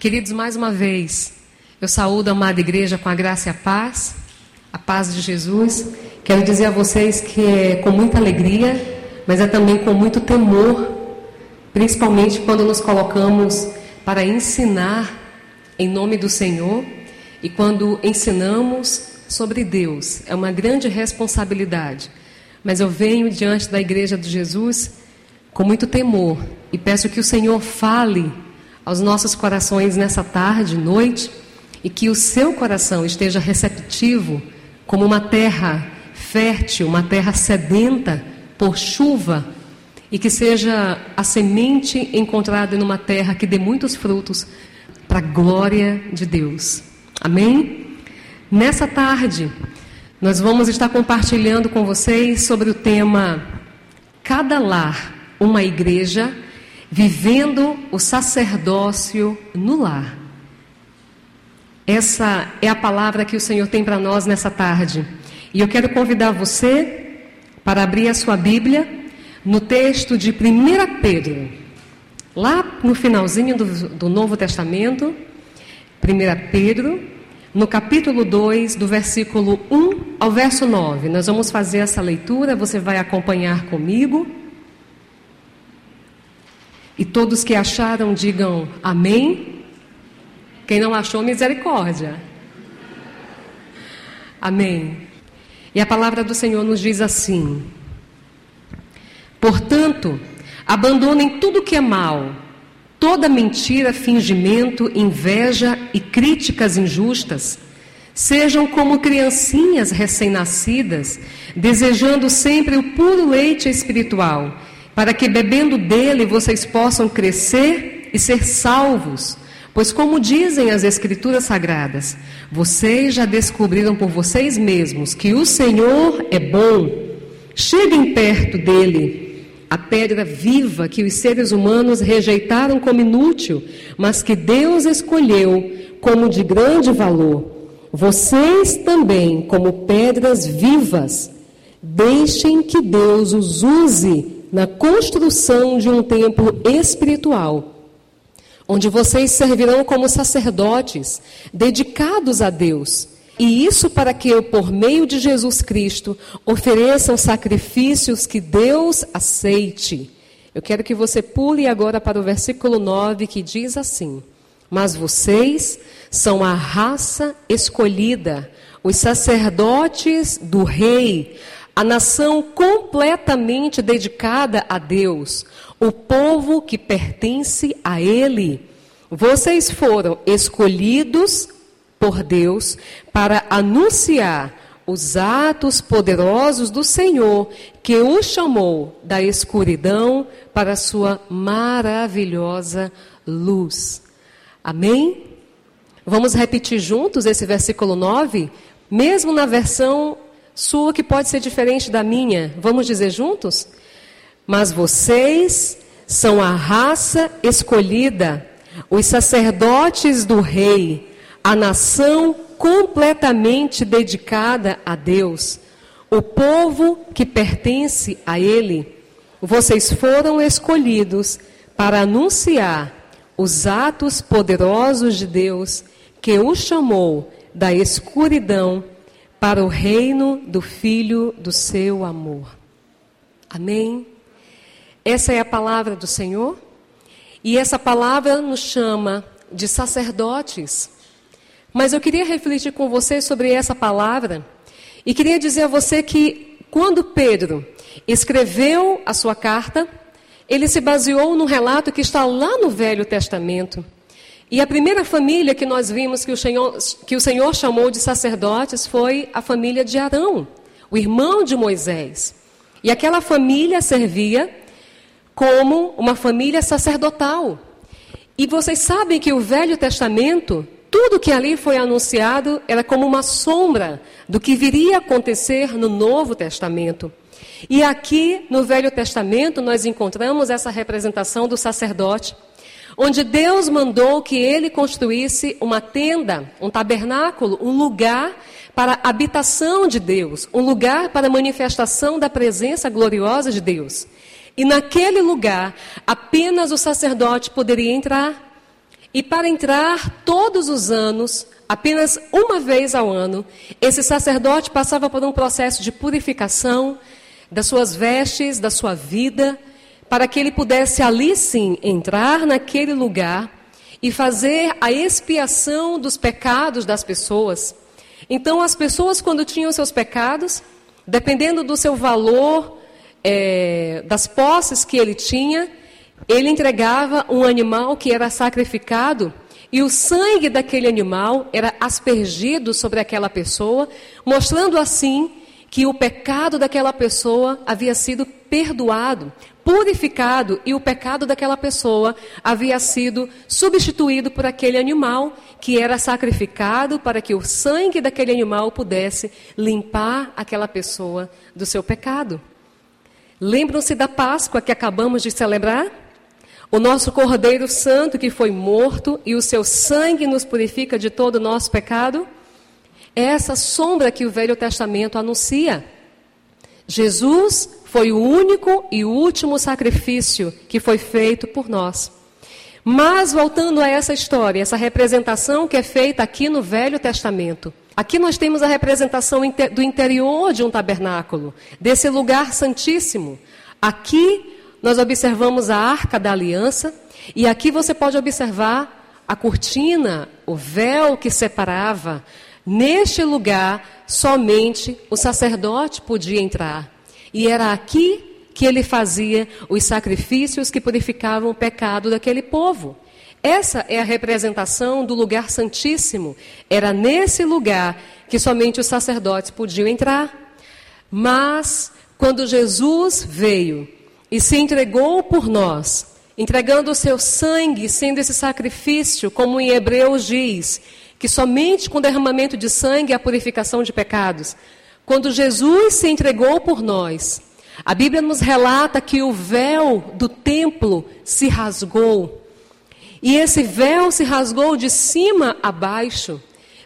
Queridos, mais uma vez, eu saúdo a amada igreja com a graça e a paz, a paz de Jesus. Quero dizer a vocês que é com muita alegria, mas é também com muito temor, principalmente quando nos colocamos para ensinar em nome do Senhor e quando ensinamos sobre Deus. É uma grande responsabilidade. Mas eu venho diante da igreja de Jesus com muito temor e peço que o Senhor fale aos nossos corações nessa tarde, noite, e que o seu coração esteja receptivo como uma terra fértil, uma terra sedenta por chuva, e que seja a semente encontrada numa terra que dê muitos frutos para a glória de Deus. Amém? Nessa tarde, nós vamos estar compartilhando com vocês sobre o tema Cada lar, uma igreja vivendo o sacerdócio no lar. Essa é a palavra que o Senhor tem para nós nessa tarde. E eu quero convidar você para abrir a sua Bíblia no texto de 1 Pedro, lá no finalzinho do, do Novo Testamento, 1 Pedro, no capítulo 2, do versículo 1 ao verso 9. Nós vamos fazer essa leitura, você vai acompanhar comigo. E todos que acharam, digam amém. Quem não achou, misericórdia. Amém. E a palavra do Senhor nos diz assim: Portanto, abandonem tudo que é mal, toda mentira, fingimento, inveja e críticas injustas. Sejam como criancinhas recém-nascidas, desejando sempre o puro leite espiritual para que bebendo dele vocês possam crescer e ser salvos. Pois, como dizem as Escrituras Sagradas, vocês já descobriram por vocês mesmos que o Senhor é bom. Cheguem perto dele, a pedra viva que os seres humanos rejeitaram como inútil, mas que Deus escolheu como de grande valor. Vocês também, como pedras vivas, deixem que Deus os use na construção de um templo espiritual, onde vocês servirão como sacerdotes dedicados a Deus. E isso para que, por meio de Jesus Cristo, ofereçam sacrifícios que Deus aceite. Eu quero que você pule agora para o versículo 9 que diz assim: Mas vocês são a raça escolhida, os sacerdotes do Rei, a nação completamente dedicada a Deus, o povo que pertence a Ele. Vocês foram escolhidos por Deus para anunciar os atos poderosos do Senhor, que o chamou da escuridão para sua maravilhosa luz. Amém? Vamos repetir juntos esse versículo 9? Mesmo na versão sua que pode ser diferente da minha. Vamos dizer juntos? Mas vocês são a raça escolhida, os sacerdotes do rei, a nação completamente dedicada a Deus, o povo que pertence a Ele. Vocês foram escolhidos para anunciar os atos poderosos de Deus que o chamou da escuridão para o reino do Filho do seu amor. Amém? Essa é a palavra do Senhor. E essa palavra nos chama de sacerdotes. Mas eu queria refletir com você sobre essa palavra e queria dizer a você que quando Pedro escreveu a sua carta, ele se baseou num relato que está lá no Velho Testamento. E a primeira família que nós vimos que o, Senhor, que o Senhor chamou de sacerdotes foi a família de Arão, o irmão de Moisés. E aquela família servia como uma família sacerdotal. E vocês sabem que o Velho Testamento, tudo que ali foi anunciado era como uma sombra do que viria a acontecer no Novo Testamento. E aqui no Velho Testamento nós encontramos essa representação do sacerdote onde Deus mandou que ele construísse uma tenda, um tabernáculo, um lugar para a habitação de Deus, um lugar para a manifestação da presença gloriosa de Deus. E naquele lugar, apenas o sacerdote poderia entrar. E para entrar todos os anos, apenas uma vez ao ano, esse sacerdote passava por um processo de purificação das suas vestes, da sua vida, para que ele pudesse ali sim entrar naquele lugar e fazer a expiação dos pecados das pessoas. Então, as pessoas, quando tinham seus pecados, dependendo do seu valor, é, das posses que ele tinha, ele entregava um animal que era sacrificado e o sangue daquele animal era aspergido sobre aquela pessoa, mostrando assim que o pecado daquela pessoa havia sido perdoado, purificado e o pecado daquela pessoa havia sido substituído por aquele animal que era sacrificado para que o sangue daquele animal pudesse limpar aquela pessoa do seu pecado. Lembram-se da Páscoa que acabamos de celebrar? O nosso Cordeiro Santo que foi morto e o seu sangue nos purifica de todo o nosso pecado? É essa sombra que o Velho Testamento anuncia. Jesus foi o único e último sacrifício que foi feito por nós. Mas voltando a essa história, essa representação que é feita aqui no Velho Testamento. Aqui nós temos a representação do interior de um tabernáculo, desse lugar santíssimo. Aqui nós observamos a arca da aliança, e aqui você pode observar a cortina, o véu que separava. Neste lugar, somente o sacerdote podia entrar. E era aqui que ele fazia os sacrifícios que purificavam o pecado daquele povo. Essa é a representação do lugar santíssimo. Era nesse lugar que somente os sacerdotes podiam entrar. Mas, quando Jesus veio e se entregou por nós, entregando o seu sangue, sendo esse sacrifício, como em Hebreus diz, que somente com derramamento de sangue há purificação de pecados. Quando Jesus se entregou por nós, a Bíblia nos relata que o véu do templo se rasgou. E esse véu se rasgou de cima a baixo,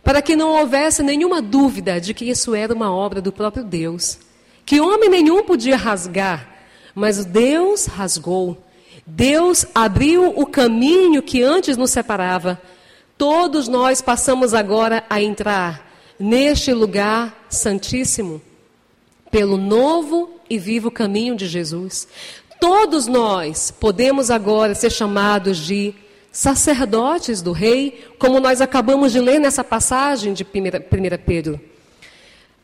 para que não houvesse nenhuma dúvida de que isso era uma obra do próprio Deus. Que homem nenhum podia rasgar, mas Deus rasgou. Deus abriu o caminho que antes nos separava. Todos nós passamos agora a entrar neste lugar santíssimo, pelo novo e vivo caminho de Jesus. Todos nós podemos agora ser chamados de sacerdotes do Rei, como nós acabamos de ler nessa passagem de 1 Pedro.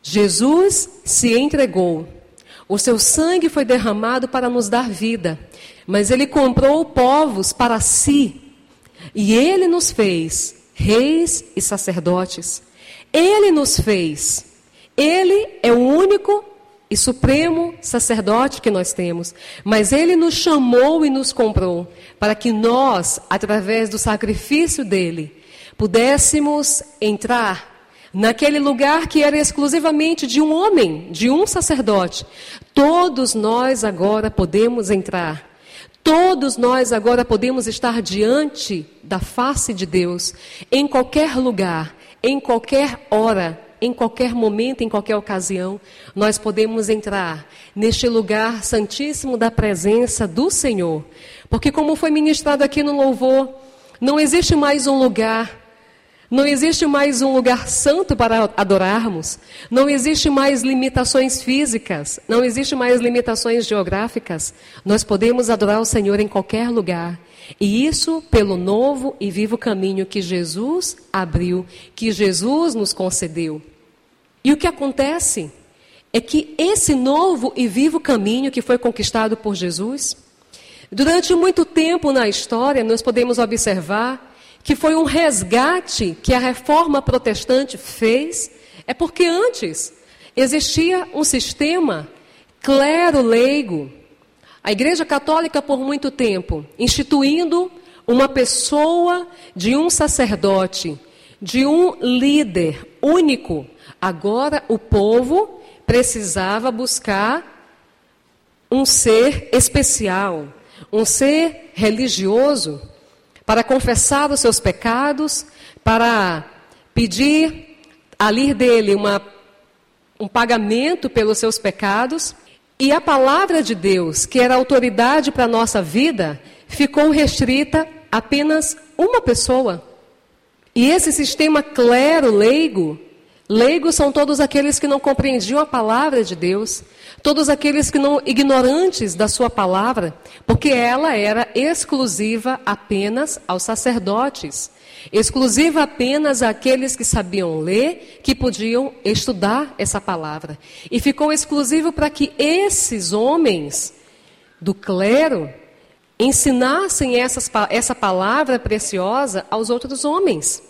Jesus se entregou, o seu sangue foi derramado para nos dar vida, mas ele comprou povos para si, e ele nos fez reis e sacerdotes. Ele nos fez. Ele é o único e supremo sacerdote que nós temos. Mas ele nos chamou e nos comprou para que nós, através do sacrifício dele, pudéssemos entrar naquele lugar que era exclusivamente de um homem, de um sacerdote. Todos nós agora podemos entrar. Todos nós agora podemos estar diante da face de Deus, em qualquer lugar, em qualquer hora, em qualquer momento, em qualquer ocasião, nós podemos entrar neste lugar santíssimo da presença do Senhor. Porque, como foi ministrado aqui no louvor, não existe mais um lugar não existe mais um lugar santo para adorarmos. Não existe mais limitações físicas. Não existe mais limitações geográficas. Nós podemos adorar o Senhor em qualquer lugar. E isso pelo novo e vivo caminho que Jesus abriu, que Jesus nos concedeu. E o que acontece é que esse novo e vivo caminho que foi conquistado por Jesus, durante muito tempo na história, nós podemos observar que foi um resgate que a reforma protestante fez, é porque antes existia um sistema clero leigo, a Igreja Católica, por muito tempo, instituindo uma pessoa de um sacerdote, de um líder único. Agora o povo precisava buscar um ser especial, um ser religioso, para confessar os seus pecados, para pedir ali dele uma, um pagamento pelos seus pecados. E a palavra de Deus, que era autoridade para a nossa vida, ficou restrita apenas uma pessoa. E esse sistema clero leigo, leigos são todos aqueles que não compreendiam a palavra de Deus, todos aqueles que não ignorantes da sua palavra, porque ela era exclusiva apenas aos sacerdotes, exclusiva apenas àqueles que sabiam ler, que podiam estudar essa palavra. E ficou exclusivo para que esses homens do clero ensinassem essas, essa palavra preciosa aos outros homens.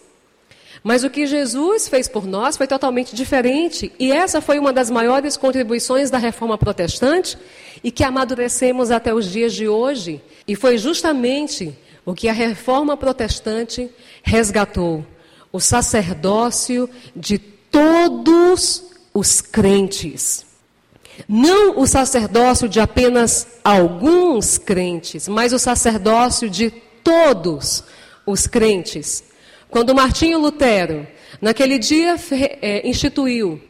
Mas o que Jesus fez por nós foi totalmente diferente, e essa foi uma das maiores contribuições da reforma protestante e que amadurecemos até os dias de hoje. E foi justamente o que a reforma protestante resgatou: o sacerdócio de todos os crentes. Não o sacerdócio de apenas alguns crentes, mas o sacerdócio de todos os crentes. Quando Martinho Lutero, naquele dia, é, instituiu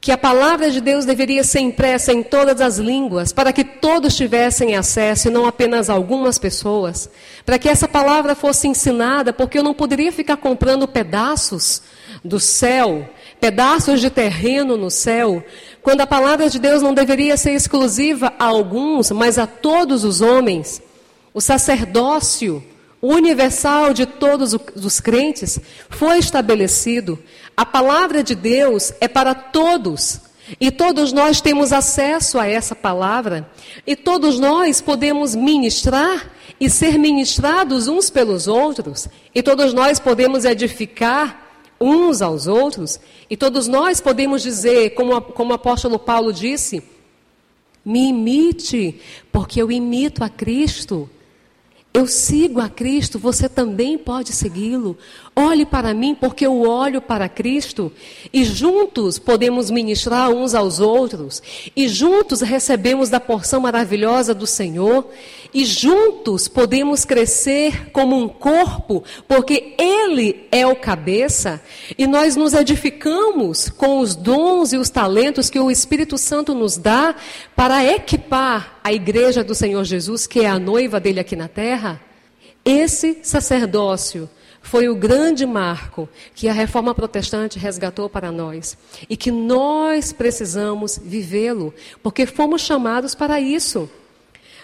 que a palavra de Deus deveria ser impressa em todas as línguas, para que todos tivessem acesso, e não apenas algumas pessoas, para que essa palavra fosse ensinada, porque eu não poderia ficar comprando pedaços do céu, pedaços de terreno no céu, quando a palavra de Deus não deveria ser exclusiva a alguns, mas a todos os homens. O sacerdócio universal de todos os crentes foi estabelecido. A palavra de Deus é para todos. E todos nós temos acesso a essa palavra. E todos nós podemos ministrar e ser ministrados uns pelos outros. E todos nós podemos edificar uns aos outros, e todos nós podemos dizer, como, como o apóstolo Paulo disse, me imite, porque eu imito a Cristo. Eu sigo a Cristo, você também pode segui-lo. Olhe para mim, porque eu olho para Cristo. E juntos podemos ministrar uns aos outros. E juntos recebemos da porção maravilhosa do Senhor. E juntos podemos crescer como um corpo, porque Ele é o cabeça. E nós nos edificamos com os dons e os talentos que o Espírito Santo nos dá para equipar a igreja do Senhor Jesus, que é a noiva dele aqui na terra, esse sacerdócio foi o grande marco que a reforma protestante resgatou para nós e que nós precisamos vivê-lo, porque fomos chamados para isso.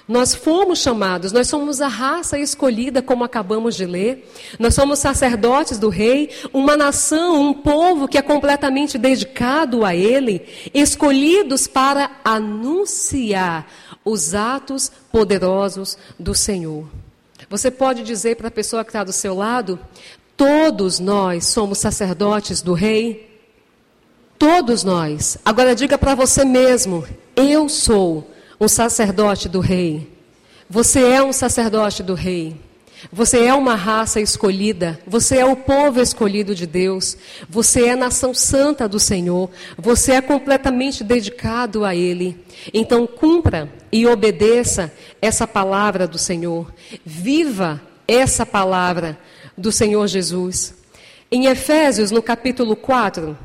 Nós fomos chamados, nós somos a raça escolhida, como acabamos de ler. Nós somos sacerdotes do Rei, uma nação, um povo que é completamente dedicado a Ele, escolhidos para anunciar os atos poderosos do Senhor. Você pode dizer para a pessoa que está do seu lado: todos nós somos sacerdotes do Rei? Todos nós. Agora diga para você mesmo: eu sou um sacerdote do Rei. Você é um sacerdote do Rei. Você é uma raça escolhida, você é o povo escolhido de Deus, você é nação santa do Senhor, você é completamente dedicado a Ele. Então, cumpra e obedeça essa palavra do Senhor, viva essa palavra do Senhor Jesus. Em Efésios, no capítulo 4,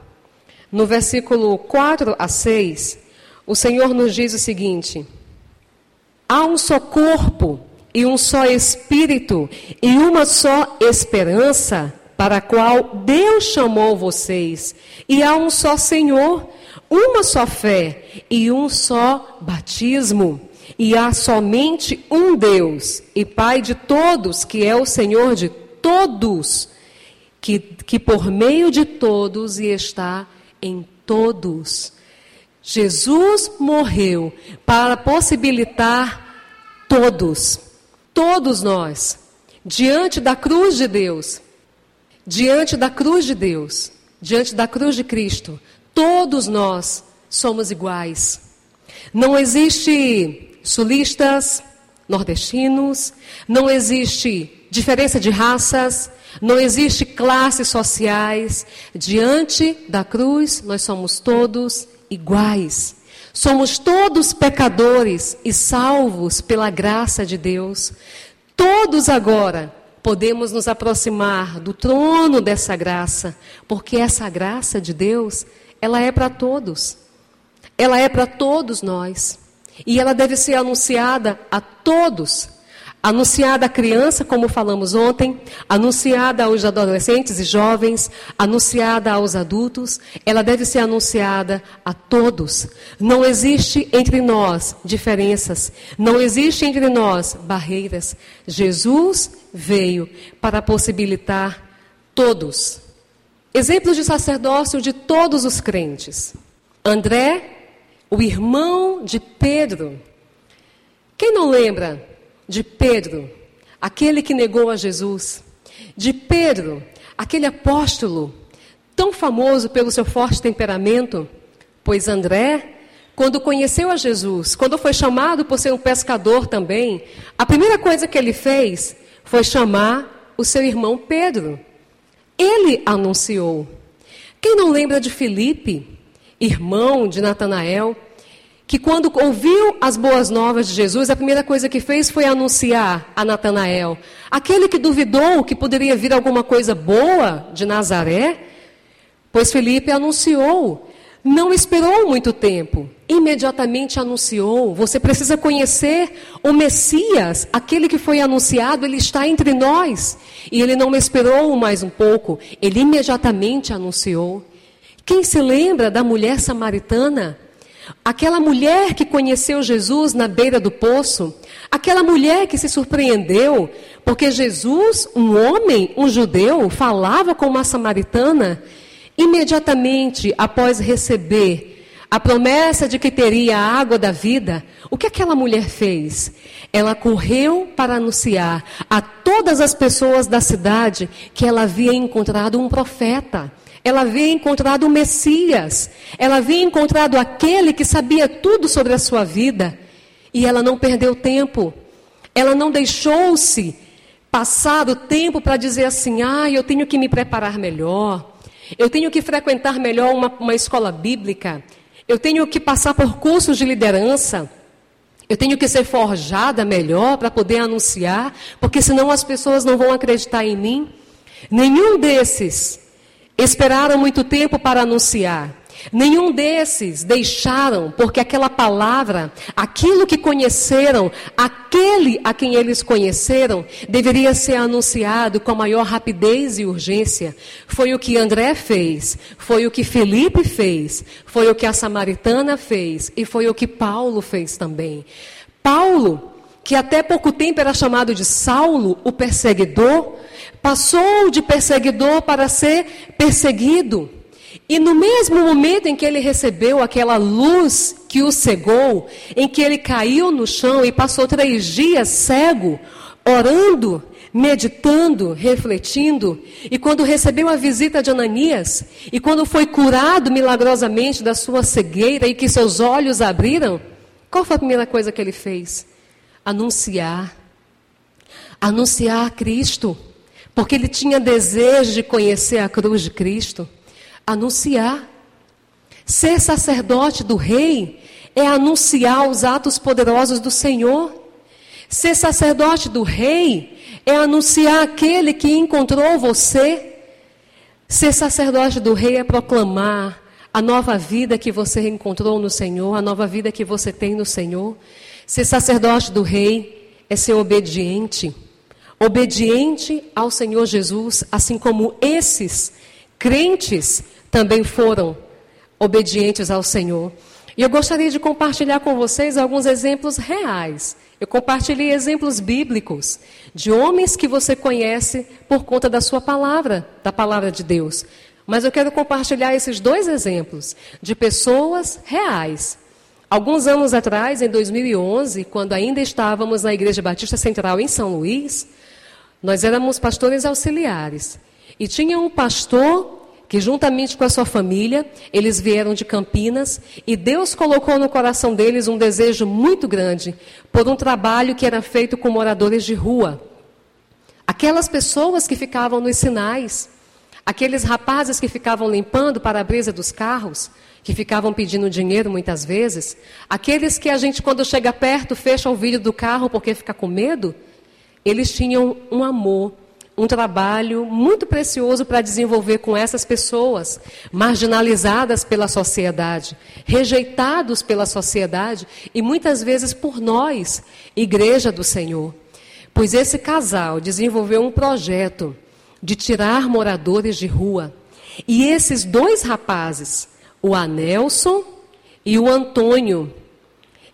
no versículo 4 a 6, o Senhor nos diz o seguinte: Há um só corpo e um só Espírito e uma só esperança para a qual Deus chamou vocês, e há um só Senhor, uma só fé e um só batismo. E há somente um Deus e Pai de todos, que é o Senhor de todos, que, que por meio de todos e está em todos. Jesus morreu para possibilitar todos Todos nós, diante da cruz de Deus, diante da cruz de Deus, diante da cruz de Cristo, todos nós somos iguais. Não existe sulistas, nordestinos, não existe diferença de raças, não existe classes sociais. Diante da cruz, nós somos todos iguais. Somos todos pecadores e salvos pela graça de Deus. Todos agora podemos nos aproximar do trono dessa graça, porque essa graça de Deus, ela é para todos. Ela é para todos nós. E ela deve ser anunciada a todos. Anunciada à criança, como falamos ontem, anunciada aos adolescentes e jovens, anunciada aos adultos, ela deve ser anunciada a todos. Não existe entre nós diferenças, não existe entre nós barreiras. Jesus veio para possibilitar todos. Exemplos de sacerdócio de todos os crentes. André, o irmão de Pedro. Quem não lembra de Pedro, aquele que negou a Jesus? De Pedro, aquele apóstolo tão famoso pelo seu forte temperamento? Pois André, quando conheceu a Jesus, quando foi chamado por ser um pescador também, a primeira coisa que ele fez foi chamar o seu irmão Pedro. Ele anunciou. Quem não lembra de Filipe, irmão de Natanael, que quando ouviu as boas novas de Jesus, a primeira coisa que fez foi anunciar a Natanael, aquele que duvidou que poderia vir alguma coisa boa de Nazaré, pois Felipe anunciou, não esperou muito tempo, imediatamente anunciou. Você precisa conhecer o Messias, aquele que foi anunciado, ele está entre nós. E ele não esperou mais um pouco, ele imediatamente anunciou. Quem se lembra da mulher samaritana? Aquela mulher que conheceu Jesus na beira do poço, aquela mulher que se surpreendeu, porque Jesus, um homem, um judeu, falava com uma samaritana, imediatamente após receber a promessa de que teria a água da vida, o que aquela mulher fez? Ela correu para anunciar a todas as pessoas da cidade que ela havia encontrado um profeta. Ela havia encontrado o Messias. Ela havia encontrado aquele que sabia tudo sobre a sua vida. E ela não perdeu tempo. Ela não deixou-se passar o tempo para dizer assim: ah, eu tenho que me preparar melhor. Eu tenho que frequentar melhor uma, uma escola bíblica. Eu tenho que passar por cursos de liderança. Eu tenho que ser forjada melhor para poder anunciar, porque senão as pessoas não vão acreditar em mim. Nenhum desses Esperaram muito tempo para anunciar. Nenhum desses deixaram, porque aquela palavra, aquilo que conheceram, aquele a quem eles conheceram, deveria ser anunciado com a maior rapidez e urgência. Foi o que André fez, foi o que Felipe fez, foi o que a samaritana fez e foi o que Paulo fez também. Paulo, que até pouco tempo era chamado de Saulo, o perseguidor, Passou de perseguidor para ser perseguido. E no mesmo momento em que ele recebeu aquela luz que o cegou, em que ele caiu no chão e passou três dias cego, orando, meditando, refletindo, e quando recebeu a visita de Ananias, e quando foi curado milagrosamente da sua cegueira e que seus olhos abriram, qual foi a primeira coisa que ele fez? Anunciar. Anunciar Cristo porque ele tinha desejo de conhecer a cruz de Cristo, anunciar. Ser sacerdote do rei é anunciar os atos poderosos do Senhor. Ser sacerdote do rei é anunciar aquele que encontrou você. Ser sacerdote do rei é proclamar a nova vida que você encontrou no Senhor, a nova vida que você tem no Senhor. Ser sacerdote do rei é ser obediente obediente ao Senhor Jesus, assim como esses crentes também foram obedientes ao Senhor. E eu gostaria de compartilhar com vocês alguns exemplos reais. Eu compartilhei exemplos bíblicos de homens que você conhece por conta da sua palavra, da palavra de Deus. Mas eu quero compartilhar esses dois exemplos de pessoas reais. Alguns anos atrás, em 2011, quando ainda estávamos na Igreja Batista Central em São Luís, nós éramos pastores auxiliares. E tinha um pastor que, juntamente com a sua família, eles vieram de Campinas e Deus colocou no coração deles um desejo muito grande por um trabalho que era feito com moradores de rua. Aquelas pessoas que ficavam nos sinais, aqueles rapazes que ficavam limpando para a brisa dos carros, que ficavam pedindo dinheiro muitas vezes, aqueles que a gente, quando chega perto, fecha o vidro do carro porque fica com medo. Eles tinham um amor, um trabalho muito precioso para desenvolver com essas pessoas, marginalizadas pela sociedade, rejeitados pela sociedade e muitas vezes por nós, Igreja do Senhor. pois esse casal desenvolveu um projeto de tirar moradores de rua. E esses dois rapazes, o Anelson e o Antônio,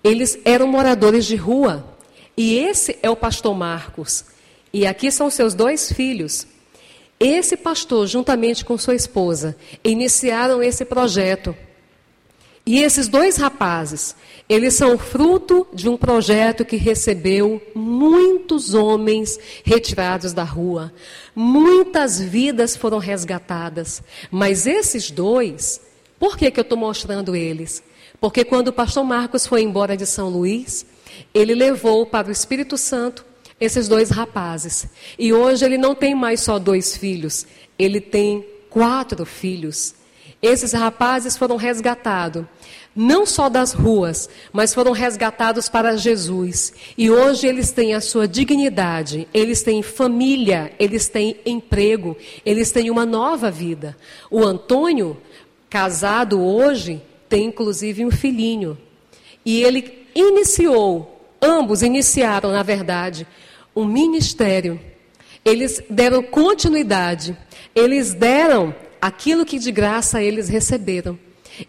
eles eram moradores de rua. E esse é o pastor Marcos. E aqui são seus dois filhos. Esse pastor, juntamente com sua esposa, iniciaram esse projeto. E esses dois rapazes, eles são fruto de um projeto que recebeu muitos homens retirados da rua. Muitas vidas foram resgatadas. Mas esses dois, por que, que eu estou mostrando eles? Porque quando o pastor Marcos foi embora de São Luís, ele levou para o Espírito Santo esses dois rapazes. E hoje ele não tem mais só dois filhos, ele tem quatro filhos. Esses rapazes foram resgatados, não só das ruas, mas foram resgatados para Jesus. E hoje eles têm a sua dignidade, eles têm família, eles têm emprego, eles têm uma nova vida. O Antônio, casado hoje, tem inclusive um filhinho. E ele iniciou, ambos iniciaram, na verdade, um ministério. Eles deram continuidade, eles deram aquilo que de graça eles receberam.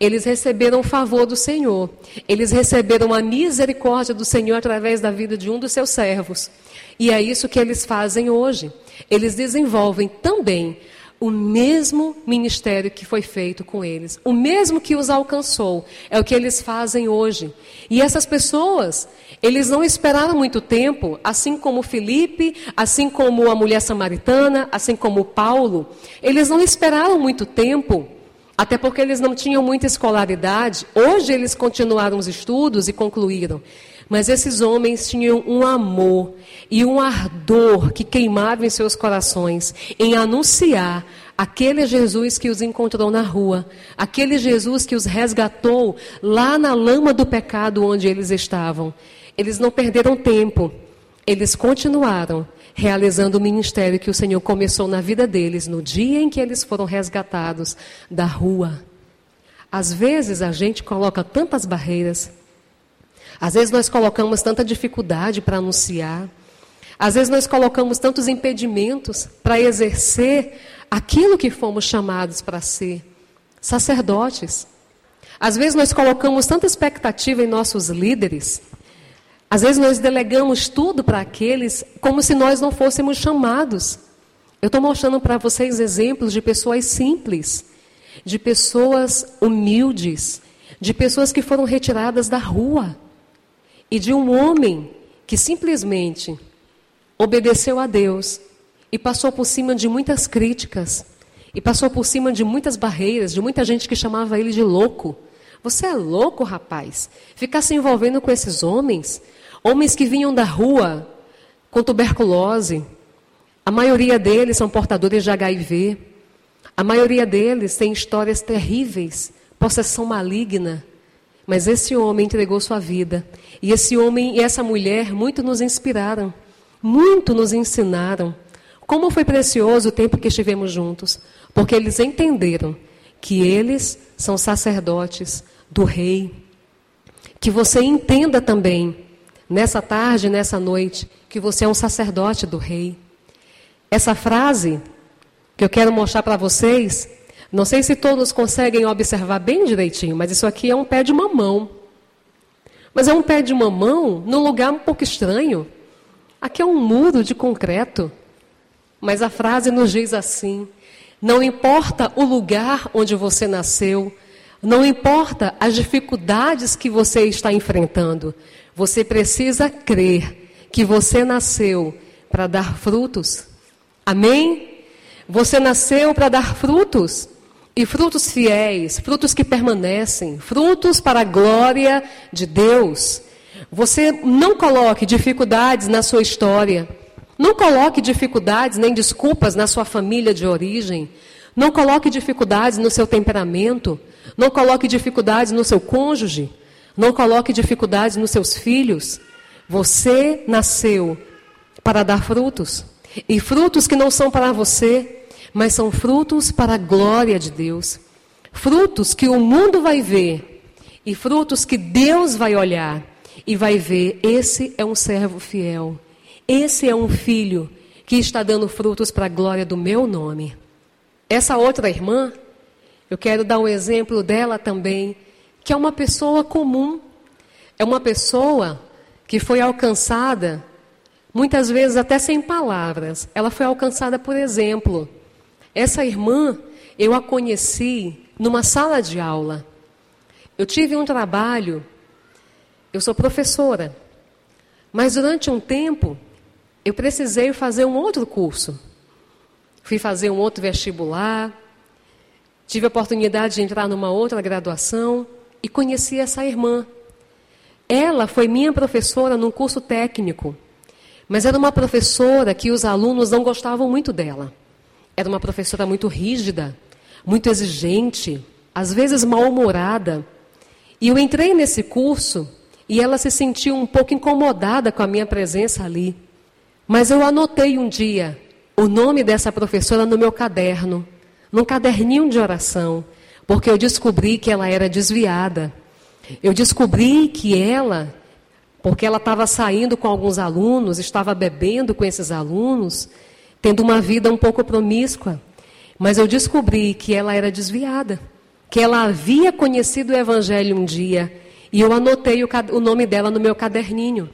Eles receberam o favor do Senhor. Eles receberam a misericórdia do Senhor através da vida de um dos seus servos. E é isso que eles fazem hoje. Eles desenvolvem também o mesmo ministério que foi feito com eles, o mesmo que os alcançou, é o que eles fazem hoje. E essas pessoas, eles não esperaram muito tempo, assim como Felipe, assim como a mulher samaritana, assim como Paulo, eles não esperaram muito tempo, até porque eles não tinham muita escolaridade. Hoje eles continuaram os estudos e concluíram. Mas esses homens tinham um amor e um ardor que queimava em seus corações em anunciar aquele Jesus que os encontrou na rua, aquele Jesus que os resgatou lá na lama do pecado onde eles estavam. Eles não perderam tempo, eles continuaram realizando o ministério que o Senhor começou na vida deles no dia em que eles foram resgatados da rua. Às vezes a gente coloca tantas barreiras às vezes nós colocamos tanta dificuldade para anunciar. Às vezes nós colocamos tantos impedimentos para exercer aquilo que fomos chamados para ser sacerdotes. Às vezes nós colocamos tanta expectativa em nossos líderes. Às vezes nós delegamos tudo para aqueles como se nós não fôssemos chamados. Eu estou mostrando para vocês exemplos de pessoas simples, de pessoas humildes, de pessoas que foram retiradas da rua e de um homem que simplesmente obedeceu a Deus e passou por cima de muitas críticas e passou por cima de muitas barreiras, de muita gente que chamava ele de louco. Você é louco, rapaz? Ficar se envolvendo com esses homens? Homens que vinham da rua com tuberculose. A maioria deles são portadores de HIV. A maioria deles tem histórias terríveis, possessão maligna. Mas esse homem entregou sua vida. E esse homem e essa mulher muito nos inspiraram, muito nos ensinaram. Como foi precioso o tempo que estivemos juntos, porque eles entenderam que eles são sacerdotes do Rei. Que você entenda também, nessa tarde, nessa noite, que você é um sacerdote do Rei. Essa frase que eu quero mostrar para vocês não sei se todos conseguem observar bem direitinho, mas isso aqui é um pé de mamão. Mas é um pé de mamão num lugar um pouco estranho. Aqui é um muro de concreto. Mas a frase nos diz assim: não importa o lugar onde você nasceu, não importa as dificuldades que você está enfrentando, você precisa crer que você nasceu para dar frutos. Amém? Você nasceu para dar frutos. E frutos fiéis, frutos que permanecem, frutos para a glória de Deus. Você não coloque dificuldades na sua história. Não coloque dificuldades nem desculpas na sua família de origem. Não coloque dificuldades no seu temperamento. Não coloque dificuldades no seu cônjuge. Não coloque dificuldades nos seus filhos. Você nasceu para dar frutos. E frutos que não são para você, mas são frutos para a glória de Deus. Frutos que o mundo vai ver e frutos que Deus vai olhar e vai ver: esse é um servo fiel, Esse é um filho que está dando frutos para a glória do meu nome. Essa outra irmã, eu quero dar um exemplo dela também, que é uma pessoa comum. É uma pessoa que foi alcançada, muitas vezes até sem palavras. Ela foi alcançada por exemplo. Essa irmã, eu a conheci numa sala de aula. Eu tive um trabalho, eu sou professora, mas durante um tempo eu precisei fazer um outro curso. Fui fazer um outro vestibular, tive a oportunidade de entrar numa outra graduação e conheci essa irmã. Ela foi minha professora num curso técnico, mas era uma professora que os alunos não gostavam muito dela. Era uma professora muito rígida, muito exigente, às vezes mal-humorada. E eu entrei nesse curso e ela se sentiu um pouco incomodada com a minha presença ali. Mas eu anotei um dia o nome dessa professora no meu caderno, num caderninho de oração, porque eu descobri que ela era desviada. Eu descobri que ela, porque ela estava saindo com alguns alunos, estava bebendo com esses alunos, tendo uma vida um pouco promíscua. Mas eu descobri que ela era desviada, que ela havia conhecido o Evangelho um dia, e eu anotei o, o nome dela no meu caderninho.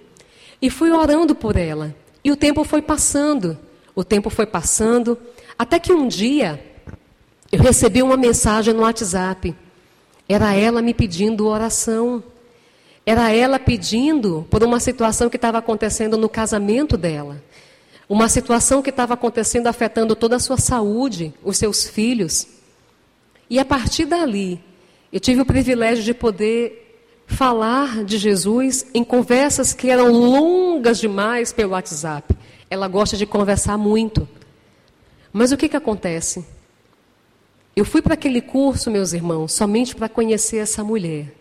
E fui orando por ela. E o tempo foi passando, o tempo foi passando, até que um dia eu recebi uma mensagem no WhatsApp. Era ela me pedindo oração. Era ela pedindo por uma situação que estava acontecendo no casamento dela. Uma situação que estava acontecendo afetando toda a sua saúde, os seus filhos. E a partir dali, eu tive o privilégio de poder falar de Jesus em conversas que eram longas demais pelo WhatsApp. Ela gosta de conversar muito. Mas o que, que acontece? Eu fui para aquele curso, meus irmãos, somente para conhecer essa mulher.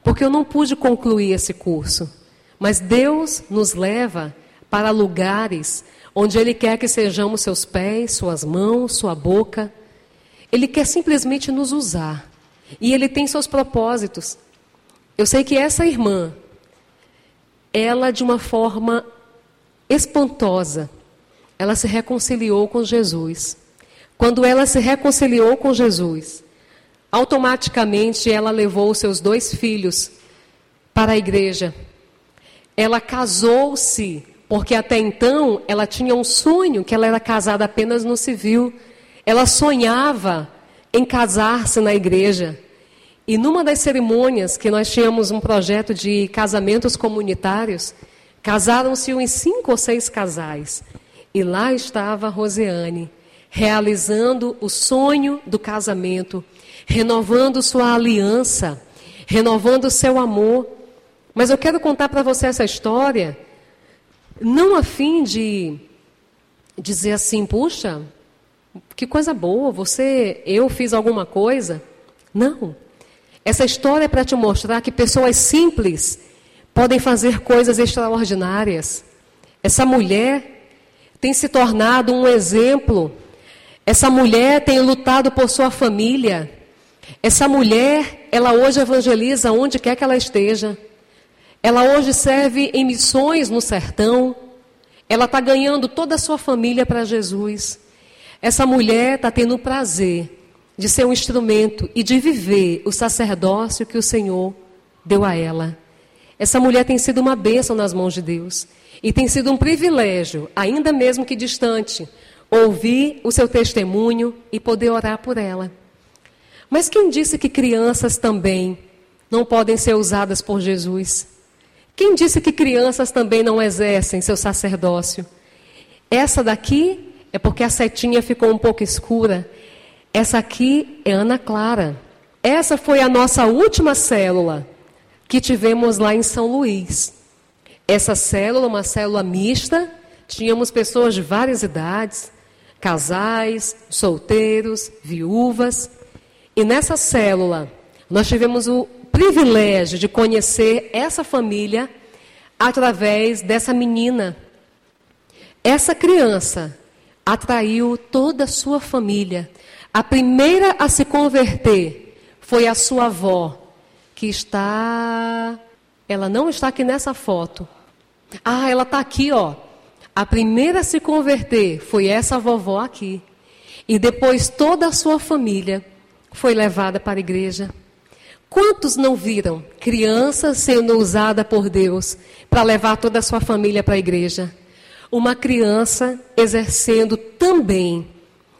Porque eu não pude concluir esse curso. Mas Deus nos leva para lugares onde Ele quer que sejamos seus pés, suas mãos, sua boca. Ele quer simplesmente nos usar. E Ele tem seus propósitos. Eu sei que essa irmã, ela de uma forma espantosa, ela se reconciliou com Jesus. Quando ela se reconciliou com Jesus, automaticamente ela levou os seus dois filhos para a igreja. Ela casou-se porque até então ela tinha um sonho que ela era casada apenas no civil. Ela sonhava em casar-se na igreja. E numa das cerimônias que nós tínhamos um projeto de casamentos comunitários, casaram-se uns cinco ou seis casais. E lá estava Roseane, realizando o sonho do casamento, renovando sua aliança, renovando seu amor. Mas eu quero contar para você essa história não a fim de dizer assim, puxa, que coisa boa, você, eu fiz alguma coisa. Não. Essa história é para te mostrar que pessoas simples podem fazer coisas extraordinárias. Essa mulher tem se tornado um exemplo. Essa mulher tem lutado por sua família. Essa mulher, ela hoje evangeliza onde quer que ela esteja. Ela hoje serve em missões no sertão. Ela está ganhando toda a sua família para Jesus. Essa mulher está tendo o prazer de ser um instrumento e de viver o sacerdócio que o Senhor deu a ela. Essa mulher tem sido uma bênção nas mãos de Deus. E tem sido um privilégio, ainda mesmo que distante, ouvir o seu testemunho e poder orar por ela. Mas quem disse que crianças também não podem ser usadas por Jesus? Quem disse que crianças também não exercem seu sacerdócio? Essa daqui é porque a setinha ficou um pouco escura. Essa aqui é Ana Clara. Essa foi a nossa última célula que tivemos lá em São Luís. Essa célula, uma célula mista, tínhamos pessoas de várias idades, casais, solteiros, viúvas. E nessa célula, nós tivemos o privilégio de conhecer essa família através dessa menina. Essa criança atraiu toda a sua família. A primeira a se converter foi a sua avó, que está. Ela não está aqui nessa foto. Ah, ela está aqui, ó. A primeira a se converter foi essa vovó aqui. E depois toda a sua família foi levada para a igreja. Quantos não viram crianças sendo usada por Deus para levar toda a sua família para a igreja? Uma criança exercendo também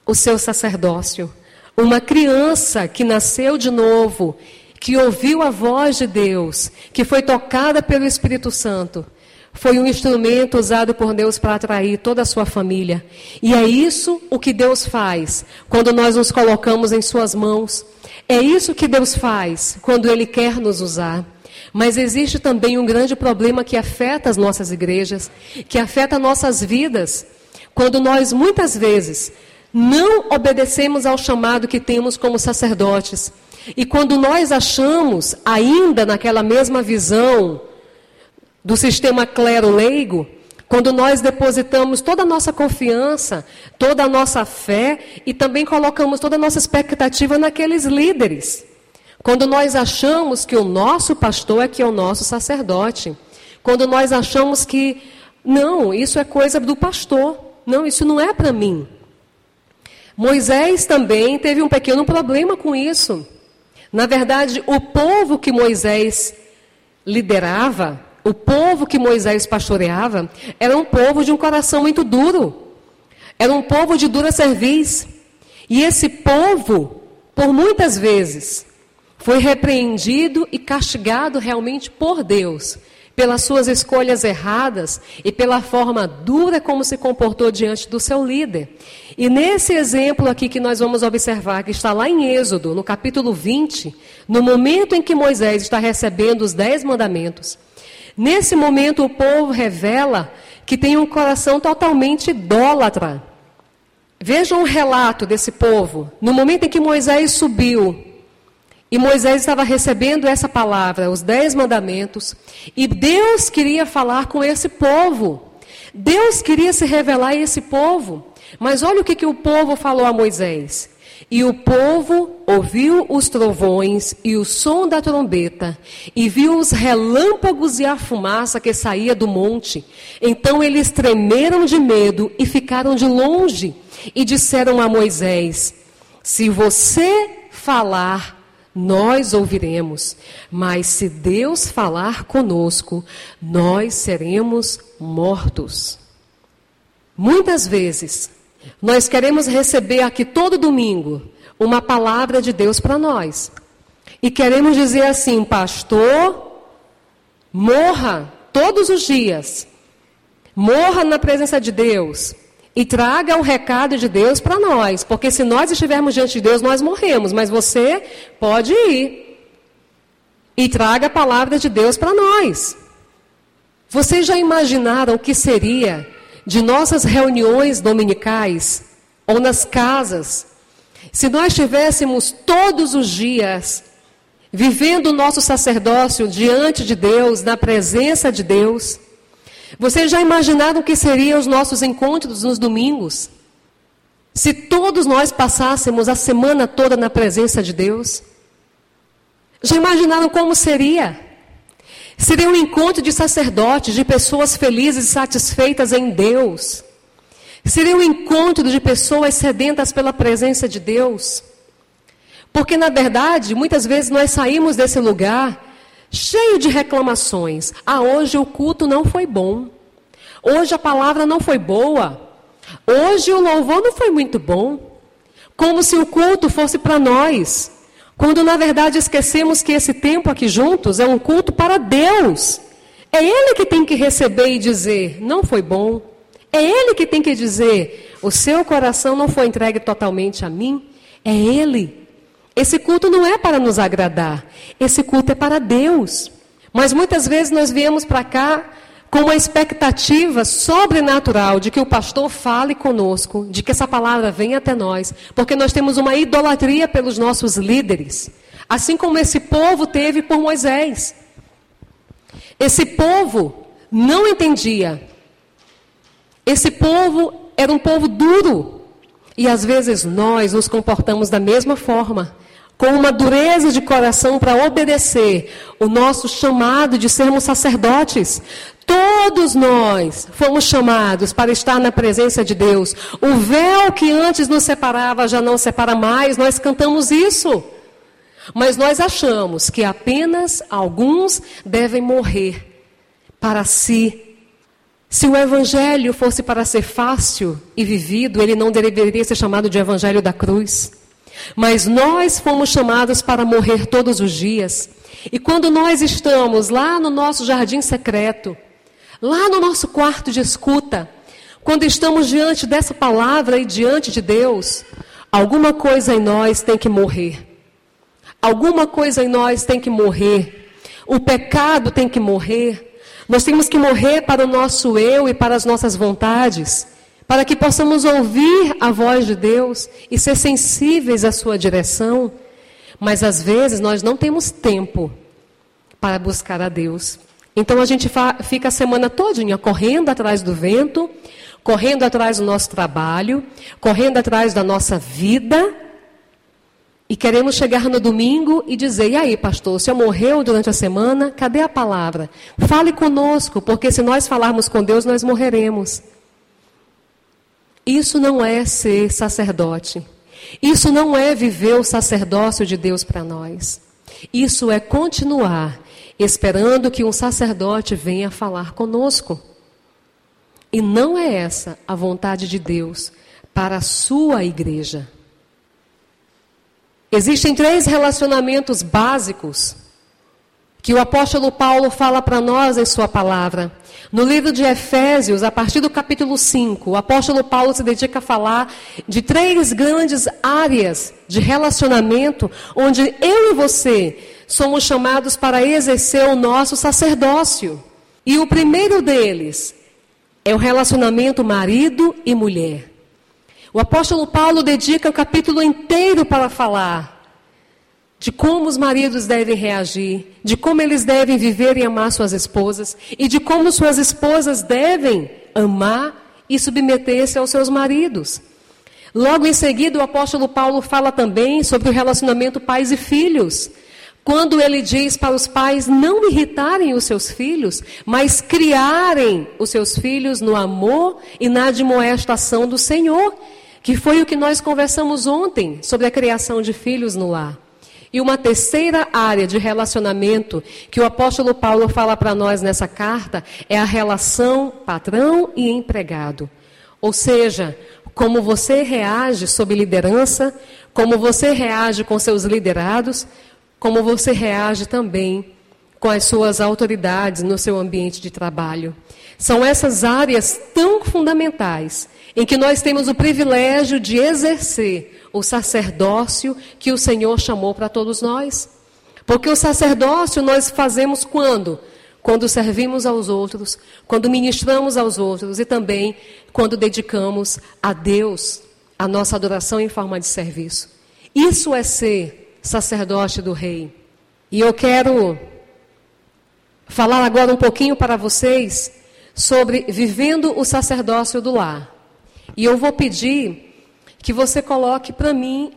o seu sacerdócio. Uma criança que nasceu de novo, que ouviu a voz de Deus, que foi tocada pelo Espírito Santo, foi um instrumento usado por Deus para atrair toda a sua família. E é isso o que Deus faz quando nós nos colocamos em Suas mãos. É isso que Deus faz quando Ele quer nos usar. Mas existe também um grande problema que afeta as nossas igrejas, que afeta nossas vidas, quando nós muitas vezes não obedecemos ao chamado que temos como sacerdotes. E quando nós achamos, ainda naquela mesma visão do sistema clero-leigo, quando nós depositamos toda a nossa confiança, toda a nossa fé e também colocamos toda a nossa expectativa naqueles líderes. Quando nós achamos que o nosso pastor é que é o nosso sacerdote. Quando nós achamos que, não, isso é coisa do pastor. Não, isso não é para mim. Moisés também teve um pequeno problema com isso. Na verdade, o povo que Moisés liderava, o povo que Moisés pastoreava, era um povo de um coração muito duro. Era um povo de dura cerviz. E esse povo, por muitas vezes, foi repreendido e castigado realmente por Deus pelas suas escolhas erradas e pela forma dura como se comportou diante do seu líder. E nesse exemplo aqui que nós vamos observar, que está lá em Êxodo, no capítulo 20, no momento em que Moisés está recebendo os dez mandamentos, nesse momento o povo revela que tem um coração totalmente idólatra. Vejam o relato desse povo. No momento em que Moisés subiu e Moisés estava recebendo essa palavra, os dez mandamentos, e Deus queria falar com esse povo. Deus queria se revelar a esse povo. Mas olha o que, que o povo falou a Moisés. E o povo ouviu os trovões e o som da trombeta, e viu os relâmpagos e a fumaça que saía do monte. Então eles tremeram de medo e ficaram de longe, e disseram a Moisés: Se você falar, nós ouviremos, mas se Deus falar conosco, nós seremos mortos. Muitas vezes, nós queremos receber aqui todo domingo uma palavra de Deus para nós. E queremos dizer assim, pastor, morra todos os dias. Morra na presença de Deus e traga o recado de Deus para nós, porque se nós estivermos diante de Deus, nós morremos, mas você pode ir e traga a palavra de Deus para nós. Vocês já imaginaram o que seria de nossas reuniões dominicais ou nas casas, se nós tivéssemos todos os dias vivendo o nosso sacerdócio diante de Deus, na presença de Deus? Vocês já imaginaram o que seriam os nossos encontros nos domingos? Se todos nós passássemos a semana toda na presença de Deus? Já imaginaram como seria? Seria um encontro de sacerdotes, de pessoas felizes e satisfeitas em Deus. Seria um encontro de pessoas sedentas pela presença de Deus. Porque, na verdade, muitas vezes nós saímos desse lugar cheio de reclamações. Ah, hoje o culto não foi bom. Hoje a palavra não foi boa. Hoje o louvor não foi muito bom. Como se o culto fosse para nós. Quando na verdade esquecemos que esse tempo aqui juntos é um culto para Deus. É Ele que tem que receber e dizer: não foi bom. É Ele que tem que dizer: o seu coração não foi entregue totalmente a mim. É Ele. Esse culto não é para nos agradar, esse culto é para Deus. Mas muitas vezes nós viemos para cá com uma expectativa sobrenatural de que o pastor fale conosco, de que essa palavra venha até nós, porque nós temos uma idolatria pelos nossos líderes, assim como esse povo teve por Moisés. Esse povo não entendia. Esse povo era um povo duro. E às vezes nós nos comportamos da mesma forma. Com uma dureza de coração para obedecer o nosso chamado de sermos sacerdotes. Todos nós fomos chamados para estar na presença de Deus. O véu que antes nos separava já não separa mais, nós cantamos isso. Mas nós achamos que apenas alguns devem morrer para si. Se o evangelho fosse para ser fácil e vivido, ele não deveria ser chamado de evangelho da cruz. Mas nós fomos chamados para morrer todos os dias. E quando nós estamos lá no nosso jardim secreto, lá no nosso quarto de escuta, quando estamos diante dessa palavra e diante de Deus, alguma coisa em nós tem que morrer. Alguma coisa em nós tem que morrer. O pecado tem que morrer. Nós temos que morrer para o nosso eu e para as nossas vontades, para que possamos ouvir a voz de Deus e ser sensíveis à sua direção. Mas às vezes nós não temos tempo para buscar a Deus. Então a gente fica a semana todinha correndo atrás do vento, correndo atrás do nosso trabalho, correndo atrás da nossa vida, e queremos chegar no domingo e dizer: e aí, pastor, o senhor morreu durante a semana? Cadê a palavra? Fale conosco, porque se nós falarmos com Deus, nós morreremos. Isso não é ser sacerdote. Isso não é viver o sacerdócio de Deus para nós. Isso é continuar esperando que um sacerdote venha falar conosco. E não é essa a vontade de Deus para a sua igreja. Existem três relacionamentos básicos que o apóstolo Paulo fala para nós em sua palavra. No livro de Efésios, a partir do capítulo 5, o apóstolo Paulo se dedica a falar de três grandes áreas de relacionamento onde eu e você somos chamados para exercer o nosso sacerdócio. E o primeiro deles é o relacionamento marido e mulher. O apóstolo Paulo dedica o capítulo inteiro para falar de como os maridos devem reagir, de como eles devem viver e amar suas esposas, e de como suas esposas devem amar e submeter-se aos seus maridos. Logo em seguida, o apóstolo Paulo fala também sobre o relacionamento pais e filhos. Quando ele diz para os pais não irritarem os seus filhos, mas criarem os seus filhos no amor e na admoestação do Senhor que foi o que nós conversamos ontem sobre a criação de filhos no lar. E uma terceira área de relacionamento que o apóstolo Paulo fala para nós nessa carta é a relação patrão e empregado. Ou seja, como você reage sob liderança, como você reage com seus liderados, como você reage também com as suas autoridades no seu ambiente de trabalho. São essas áreas tão fundamentais em que nós temos o privilégio de exercer o sacerdócio que o Senhor chamou para todos nós. Porque o sacerdócio nós fazemos quando? Quando servimos aos outros, quando ministramos aos outros e também quando dedicamos a Deus a nossa adoração em forma de serviço. Isso é ser sacerdote do Rei. E eu quero falar agora um pouquinho para vocês sobre vivendo o sacerdócio do lar. E eu vou pedir que você coloque para mim,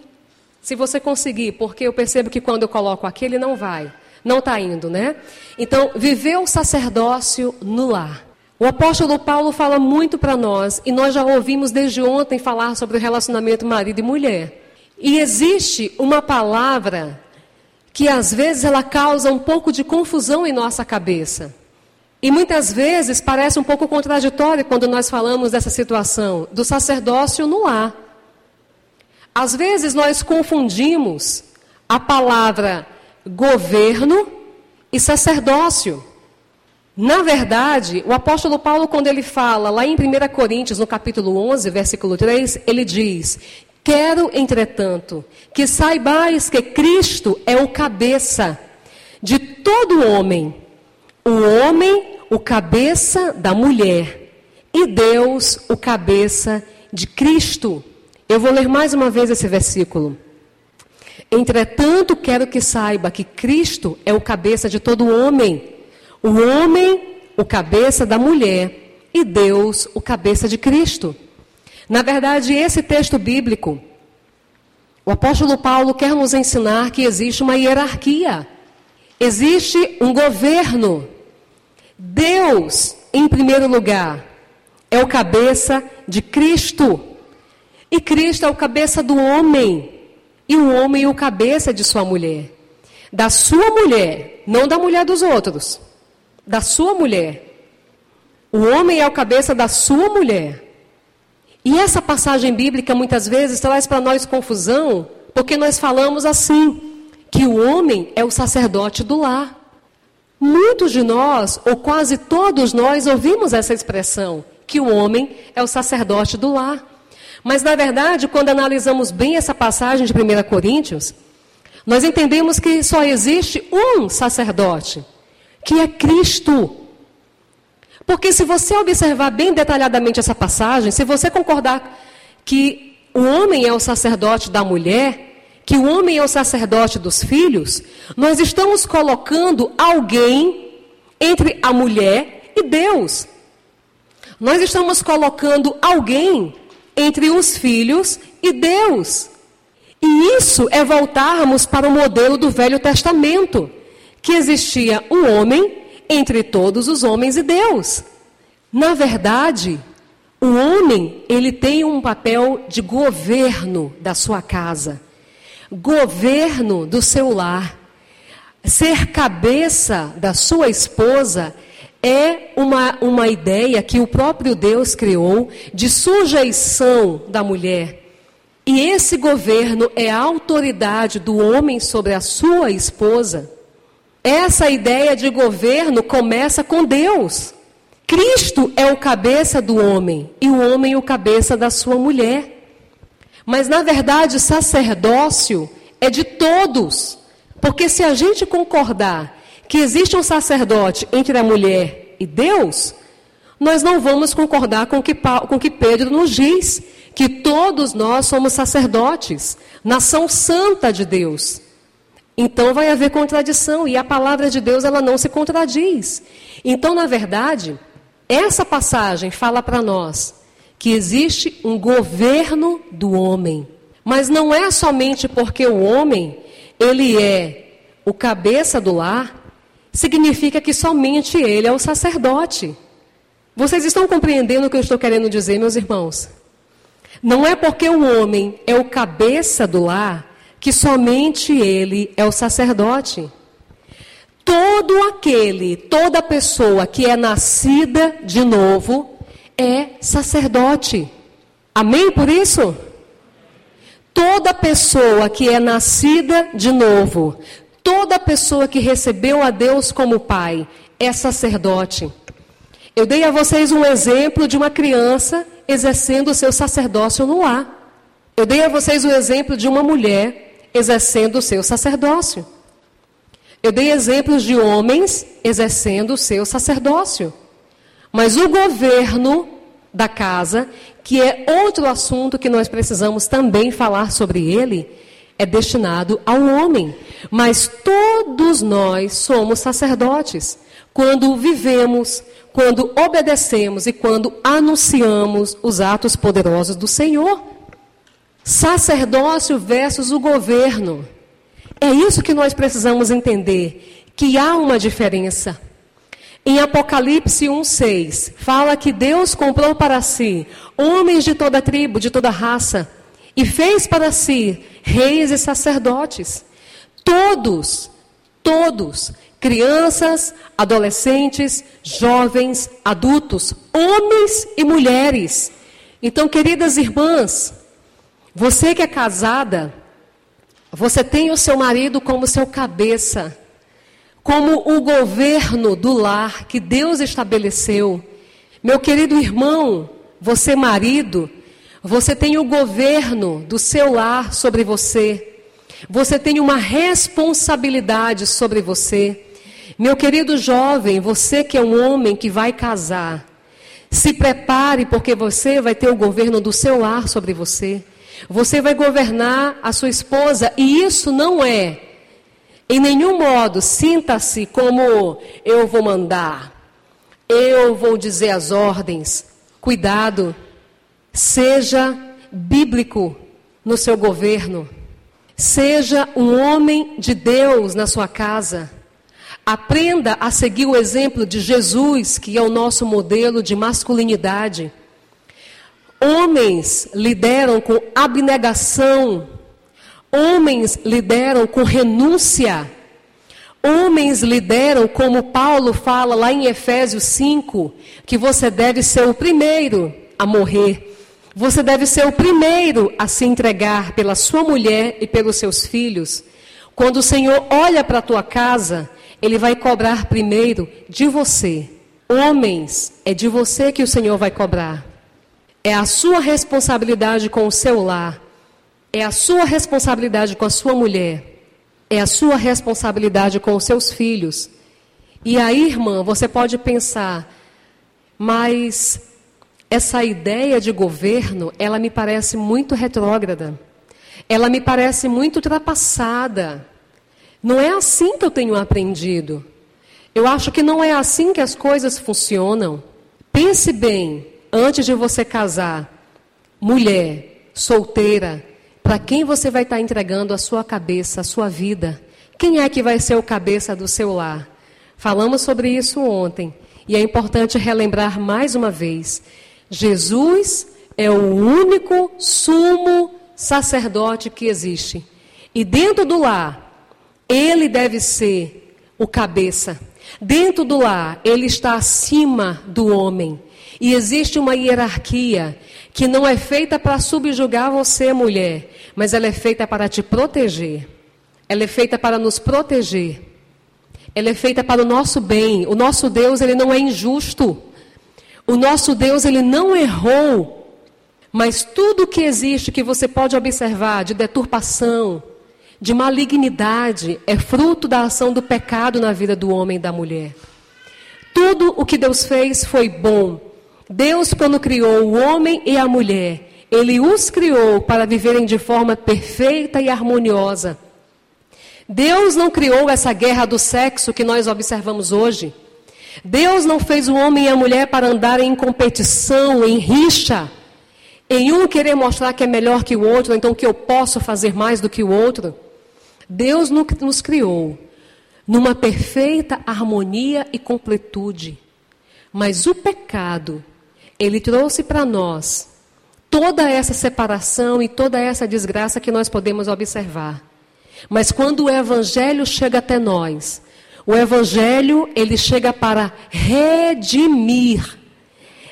se você conseguir, porque eu percebo que quando eu coloco aqui, ele não vai. Não está indo, né? Então, viver o sacerdócio no lar. O apóstolo Paulo fala muito para nós, e nós já ouvimos desde ontem falar sobre o relacionamento marido e mulher. E existe uma palavra que às vezes ela causa um pouco de confusão em nossa cabeça. E muitas vezes parece um pouco contraditório quando nós falamos dessa situação do sacerdócio no lar. Às vezes nós confundimos a palavra governo e sacerdócio. Na verdade, o apóstolo Paulo, quando ele fala lá em 1 Coríntios, no capítulo 11, versículo 3, ele diz: Quero, entretanto, que saibais que Cristo é o cabeça de todo homem o homem, o cabeça da mulher, e Deus, o cabeça de Cristo. Eu vou ler mais uma vez esse versículo. Entretanto, quero que saiba que Cristo é o cabeça de todo homem, o homem, o cabeça da mulher, e Deus, o cabeça de Cristo. Na verdade, esse texto bíblico, O apóstolo Paulo quer nos ensinar que existe uma hierarquia, existe um governo. Deus, em primeiro lugar, é o cabeça de Cristo. E Cristo é o cabeça do homem. E o homem é o cabeça de sua mulher. Da sua mulher, não da mulher dos outros. Da sua mulher. O homem é o cabeça da sua mulher. E essa passagem bíblica muitas vezes traz para nós confusão, porque nós falamos assim, que o homem é o sacerdote do lar. Muitos de nós, ou quase todos nós, ouvimos essa expressão, que o homem é o sacerdote do lar. Mas, na verdade, quando analisamos bem essa passagem de 1 Coríntios, nós entendemos que só existe um sacerdote, que é Cristo. Porque se você observar bem detalhadamente essa passagem, se você concordar que o homem é o sacerdote da mulher, que o homem é o sacerdote dos filhos, nós estamos colocando alguém entre a mulher e Deus. Nós estamos colocando alguém entre os filhos e Deus. E isso é voltarmos para o modelo do Velho Testamento, que existia um homem entre todos os homens e Deus. Na verdade, o homem, ele tem um papel de governo da sua casa, governo do seu lar. Ser cabeça da sua esposa é uma, uma ideia que o próprio Deus criou de sujeição da mulher. E esse governo é a autoridade do homem sobre a sua esposa. Essa ideia de governo começa com Deus. Cristo é o cabeça do homem e o homem o cabeça da sua mulher. Mas na verdade, sacerdócio é de todos. Porque se a gente concordar que existe um sacerdote entre a mulher e Deus, nós não vamos concordar com o que, com que Pedro nos diz, que todos nós somos sacerdotes, nação santa de Deus. Então vai haver contradição e a palavra de Deus ela não se contradiz. Então, na verdade, essa passagem fala para nós que existe um governo do homem, mas não é somente porque o homem ele é o cabeça do lar, significa que somente ele é o sacerdote. Vocês estão compreendendo o que eu estou querendo dizer, meus irmãos? Não é porque o homem é o cabeça do lar que somente ele é o sacerdote. Todo aquele, toda pessoa que é nascida de novo é sacerdote. Amém por isso? Toda pessoa que é nascida de novo, toda pessoa que recebeu a Deus como Pai, é sacerdote. Eu dei a vocês um exemplo de uma criança exercendo o seu sacerdócio no lar. Eu dei a vocês o exemplo de uma mulher exercendo o seu sacerdócio. Eu dei exemplos de homens exercendo o seu sacerdócio. Mas o governo da casa, que é outro assunto que nós precisamos também falar sobre ele, é destinado ao homem. Mas todos nós somos sacerdotes quando vivemos quando obedecemos e quando anunciamos os atos poderosos do Senhor. Sacerdócio versus o governo. É isso que nós precisamos entender, que há uma diferença. Em Apocalipse 1:6, fala que Deus comprou para si homens de toda tribo, de toda raça, e fez para si reis e sacerdotes. Todos, todos crianças, adolescentes, jovens, adultos, homens e mulheres. Então, queridas irmãs, você que é casada, você tem o seu marido como seu cabeça, como o governo do lar que Deus estabeleceu. Meu querido irmão, você marido, você tem o governo do seu lar sobre você. Você tem uma responsabilidade sobre você. Meu querido jovem, você que é um homem que vai casar, se prepare porque você vai ter o governo do seu lar sobre você. Você vai governar a sua esposa e isso não é em nenhum modo sinta-se como eu vou mandar, eu vou dizer as ordens. Cuidado, seja bíblico no seu governo. Seja um homem de Deus na sua casa. Aprenda a seguir o exemplo de Jesus, que é o nosso modelo de masculinidade. Homens lideram com abnegação. Homens lideram com renúncia. Homens lideram, como Paulo fala lá em Efésios 5, que você deve ser o primeiro a morrer. Você deve ser o primeiro a se entregar pela sua mulher e pelos seus filhos. Quando o Senhor olha para a tua casa, Ele vai cobrar primeiro de você. Homens, é de você que o Senhor vai cobrar. É a sua responsabilidade com o seu lar. É a sua responsabilidade com a sua mulher. É a sua responsabilidade com os seus filhos. E aí, irmã, você pode pensar, mas essa ideia de governo, ela me parece muito retrógrada. Ela me parece muito ultrapassada. Não é assim que eu tenho aprendido. Eu acho que não é assim que as coisas funcionam. Pense bem, antes de você casar, mulher, solteira, para quem você vai estar entregando a sua cabeça, a sua vida? Quem é que vai ser o cabeça do seu lar? Falamos sobre isso ontem e é importante relembrar mais uma vez. Jesus é o único sumo sacerdote que existe. E dentro do lar, ele deve ser o cabeça. Dentro do lar, ele está acima do homem. E existe uma hierarquia que não é feita para subjugar você, mulher, mas ela é feita para te proteger. Ela é feita para nos proteger. Ela é feita para o nosso bem. O nosso Deus, ele não é injusto. O nosso Deus, ele não errou, mas tudo que existe que você pode observar de deturpação, de malignidade, é fruto da ação do pecado na vida do homem e da mulher. Tudo o que Deus fez foi bom. Deus, quando criou o homem e a mulher, ele os criou para viverem de forma perfeita e harmoniosa. Deus não criou essa guerra do sexo que nós observamos hoje. Deus não fez o homem e a mulher para andarem em competição, em rixa, em um querer mostrar que é melhor que o outro, então que eu posso fazer mais do que o outro. Deus nos criou numa perfeita harmonia e completude. Mas o pecado, ele trouxe para nós toda essa separação e toda essa desgraça que nós podemos observar. Mas quando o evangelho chega até nós, o evangelho, ele chega para redimir,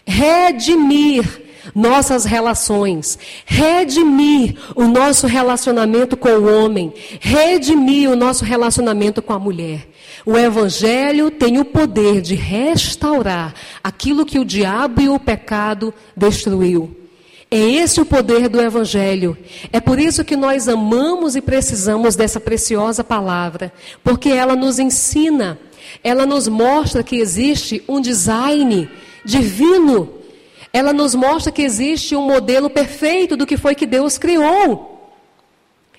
redimir nossas relações, redimir o nosso relacionamento com o homem, redimir o nosso relacionamento com a mulher. O Evangelho tem o poder de restaurar aquilo que o diabo e o pecado destruiu. É esse o poder do Evangelho. É por isso que nós amamos e precisamos dessa preciosa palavra, porque ela nos ensina, ela nos mostra que existe um design divino, ela nos mostra que existe um modelo perfeito do que foi que Deus criou.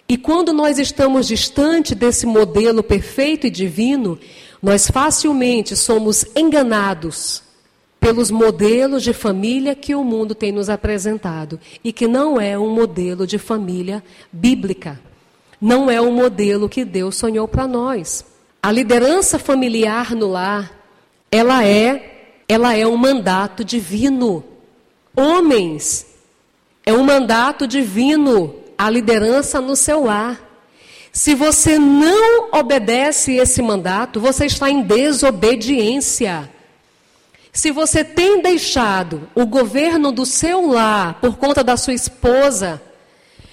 E quando nós estamos distante desse modelo perfeito e divino, nós facilmente somos enganados pelos modelos de família que o mundo tem nos apresentado e que não é um modelo de família bíblica. Não é o um modelo que Deus sonhou para nós. A liderança familiar no lar, ela é, ela é um mandato divino. Homens, é um mandato divino a liderança no seu lar. Se você não obedece esse mandato, você está em desobediência. Se você tem deixado o governo do seu lar por conta da sua esposa,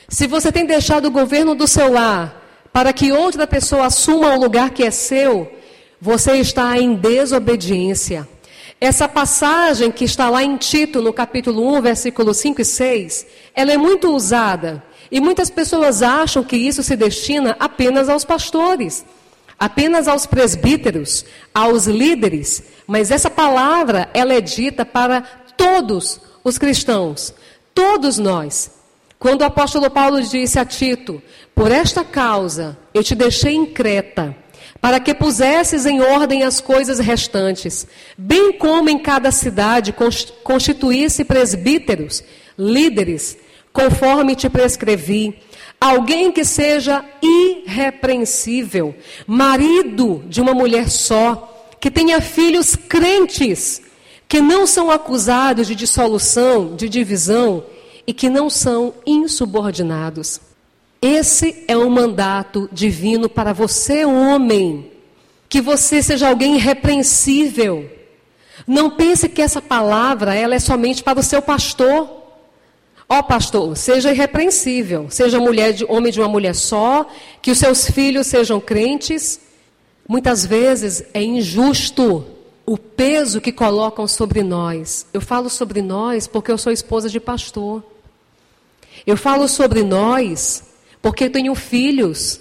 se você tem deixado o governo do seu lar para que outra pessoa assuma o lugar que é seu, você está em desobediência. Essa passagem que está lá em Tito, no capítulo 1, versículos 5 e 6, ela é muito usada. E muitas pessoas acham que isso se destina apenas aos pastores apenas aos presbíteros, aos líderes, mas essa palavra ela é dita para todos os cristãos, todos nós. Quando o apóstolo Paulo disse a Tito: Por esta causa eu te deixei em Creta, para que pusesses em ordem as coisas restantes, bem como em cada cidade constituísse presbíteros, líderes, conforme te prescrevi alguém que seja irrepreensível, marido de uma mulher só, que tenha filhos crentes, que não são acusados de dissolução, de divisão e que não são insubordinados. Esse é um mandato divino para você, homem. Que você seja alguém irrepreensível. Não pense que essa palavra ela é somente para o seu pastor. Ó oh, pastor, seja irrepreensível, seja mulher de homem de uma mulher só, que os seus filhos sejam crentes. Muitas vezes é injusto o peso que colocam sobre nós. Eu falo sobre nós porque eu sou esposa de pastor. Eu falo sobre nós porque tenho filhos.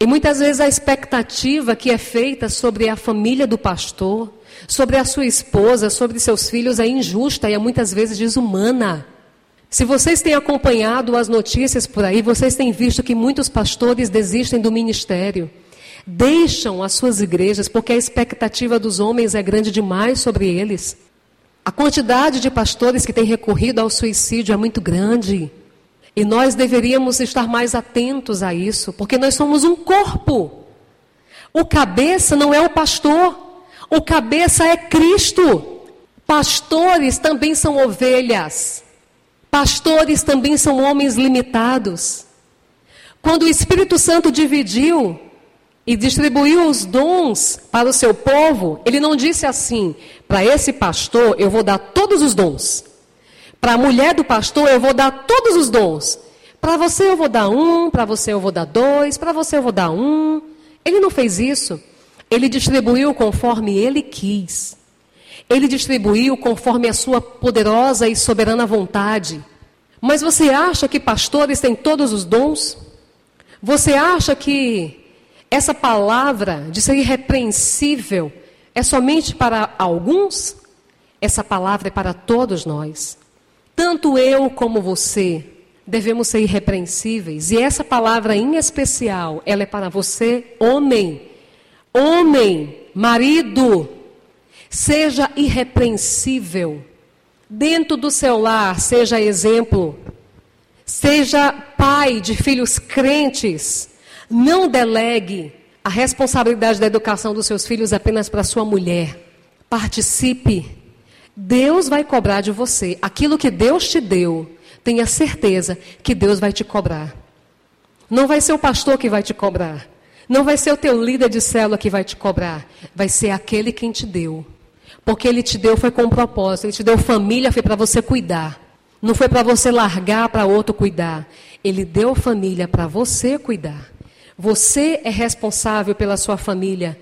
E muitas vezes a expectativa que é feita sobre a família do pastor, sobre a sua esposa, sobre seus filhos é injusta e é muitas vezes desumana. Se vocês têm acompanhado as notícias por aí, vocês têm visto que muitos pastores desistem do ministério, deixam as suas igrejas porque a expectativa dos homens é grande demais sobre eles. A quantidade de pastores que têm recorrido ao suicídio é muito grande. E nós deveríamos estar mais atentos a isso, porque nós somos um corpo. O cabeça não é o pastor, o cabeça é Cristo. Pastores também são ovelhas. Pastores também são homens limitados. Quando o Espírito Santo dividiu e distribuiu os dons para o seu povo, ele não disse assim: para esse pastor eu vou dar todos os dons. Para a mulher do pastor, eu vou dar todos os dons. Para você eu vou dar um, para você eu vou dar dois, para você eu vou dar um. Ele não fez isso. Ele distribuiu conforme ele quis. Ele distribuiu conforme a sua poderosa e soberana vontade. Mas você acha que pastores têm todos os dons? Você acha que essa palavra de ser irrepreensível é somente para alguns? Essa palavra é para todos nós. Tanto eu como você devemos ser irrepreensíveis. E essa palavra em especial, ela é para você, homem. Homem, marido, seja irrepreensível. Dentro do seu lar, seja exemplo. Seja pai de filhos crentes. Não delegue a responsabilidade da educação dos seus filhos apenas para sua mulher. Participe Deus vai cobrar de você. Aquilo que Deus te deu, tenha certeza que Deus vai te cobrar. Não vai ser o pastor que vai te cobrar. Não vai ser o teu líder de célula que vai te cobrar. Vai ser aquele quem te deu. Porque ele te deu foi com um propósito. Ele te deu família, foi para você cuidar. Não foi para você largar para outro cuidar. Ele deu família para você cuidar. Você é responsável pela sua família.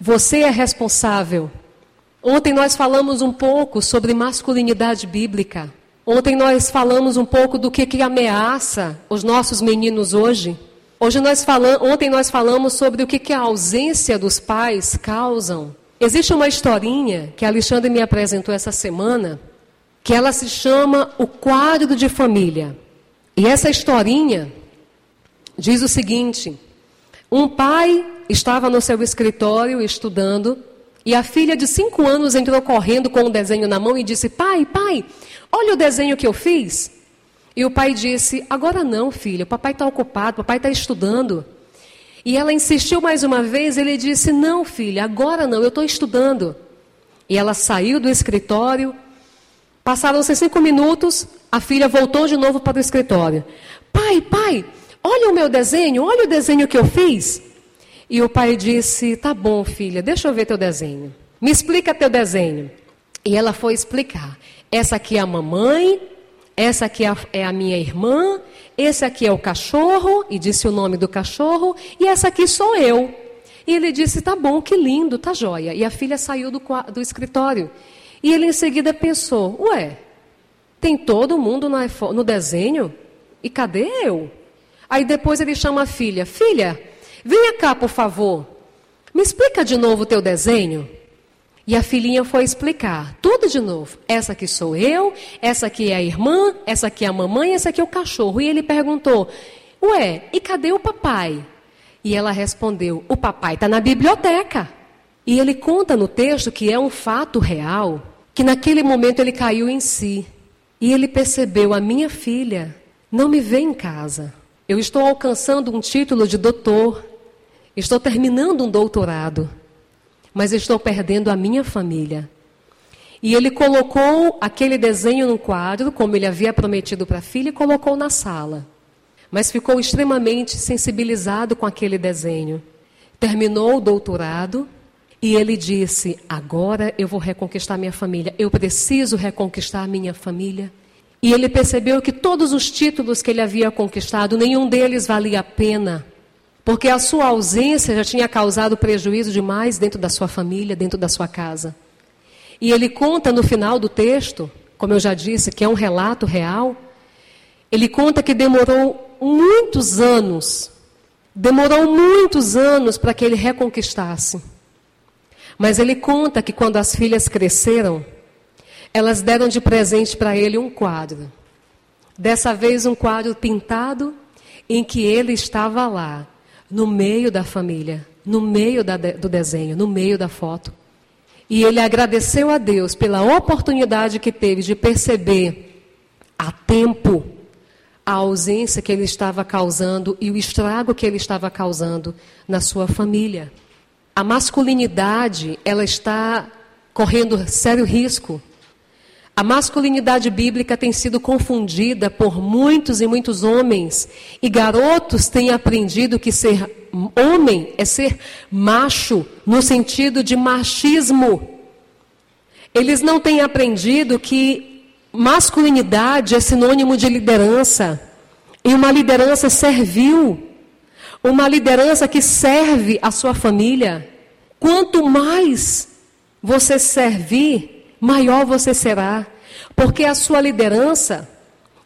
Você é responsável Ontem nós falamos um pouco sobre masculinidade bíblica. Ontem nós falamos um pouco do que, que ameaça os nossos meninos hoje. Hoje nós falamos, ontem nós falamos sobre o que, que a ausência dos pais causam. Existe uma historinha que Alexandre me apresentou essa semana, que ela se chama O Quadro de Família. E essa historinha diz o seguinte: um pai estava no seu escritório estudando e a filha de cinco anos entrou correndo com um desenho na mão e disse: Pai, pai, olha o desenho que eu fiz. E o pai disse: Agora não, filha, o papai está ocupado, o papai está estudando. E ela insistiu mais uma vez, ele disse: Não, filha, agora não, eu estou estudando. E ela saiu do escritório. Passaram-se cinco minutos, a filha voltou de novo para o escritório. Pai, pai, olha o meu desenho, olha o desenho que eu fiz. E o pai disse: Tá bom, filha, deixa eu ver teu desenho. Me explica teu desenho. E ela foi explicar: Essa aqui é a mamãe, essa aqui é a, é a minha irmã, esse aqui é o cachorro, e disse o nome do cachorro, e essa aqui sou eu. E ele disse: Tá bom, que lindo, tá joia. E a filha saiu do, do escritório. E ele em seguida pensou: Ué, tem todo mundo no, no desenho? E cadê eu? Aí depois ele chama a filha: Filha, Venha cá, por favor. Me explica de novo o teu desenho. E a filhinha foi explicar tudo de novo. Essa aqui sou eu, essa aqui é a irmã, essa aqui é a mamãe, essa aqui é o cachorro. E ele perguntou: Ué, e cadê o papai? E ela respondeu: O papai está na biblioteca. E ele conta no texto que é um fato real, que naquele momento ele caiu em si. E ele percebeu: A minha filha não me vê em casa. Eu estou alcançando um título de doutor, estou terminando um doutorado, mas estou perdendo a minha família. E ele colocou aquele desenho no quadro, como ele havia prometido para a filha, e colocou na sala. Mas ficou extremamente sensibilizado com aquele desenho. Terminou o doutorado e ele disse: Agora eu vou reconquistar minha família. Eu preciso reconquistar minha família. E ele percebeu que todos os títulos que ele havia conquistado, nenhum deles valia a pena. Porque a sua ausência já tinha causado prejuízo demais dentro da sua família, dentro da sua casa. E ele conta no final do texto, como eu já disse, que é um relato real, ele conta que demorou muitos anos, demorou muitos anos para que ele reconquistasse. Mas ele conta que quando as filhas cresceram, elas deram de presente para ele um quadro. Dessa vez, um quadro pintado em que ele estava lá, no meio da família, no meio da, do desenho, no meio da foto. E ele agradeceu a Deus pela oportunidade que teve de perceber a tempo a ausência que ele estava causando e o estrago que ele estava causando na sua família. A masculinidade, ela está correndo sério risco. A masculinidade bíblica tem sido confundida por muitos e muitos homens, e garotos têm aprendido que ser homem é ser macho, no sentido de machismo. Eles não têm aprendido que masculinidade é sinônimo de liderança. E uma liderança servil. Uma liderança que serve a sua família. Quanto mais você servir, maior você será. Porque a sua liderança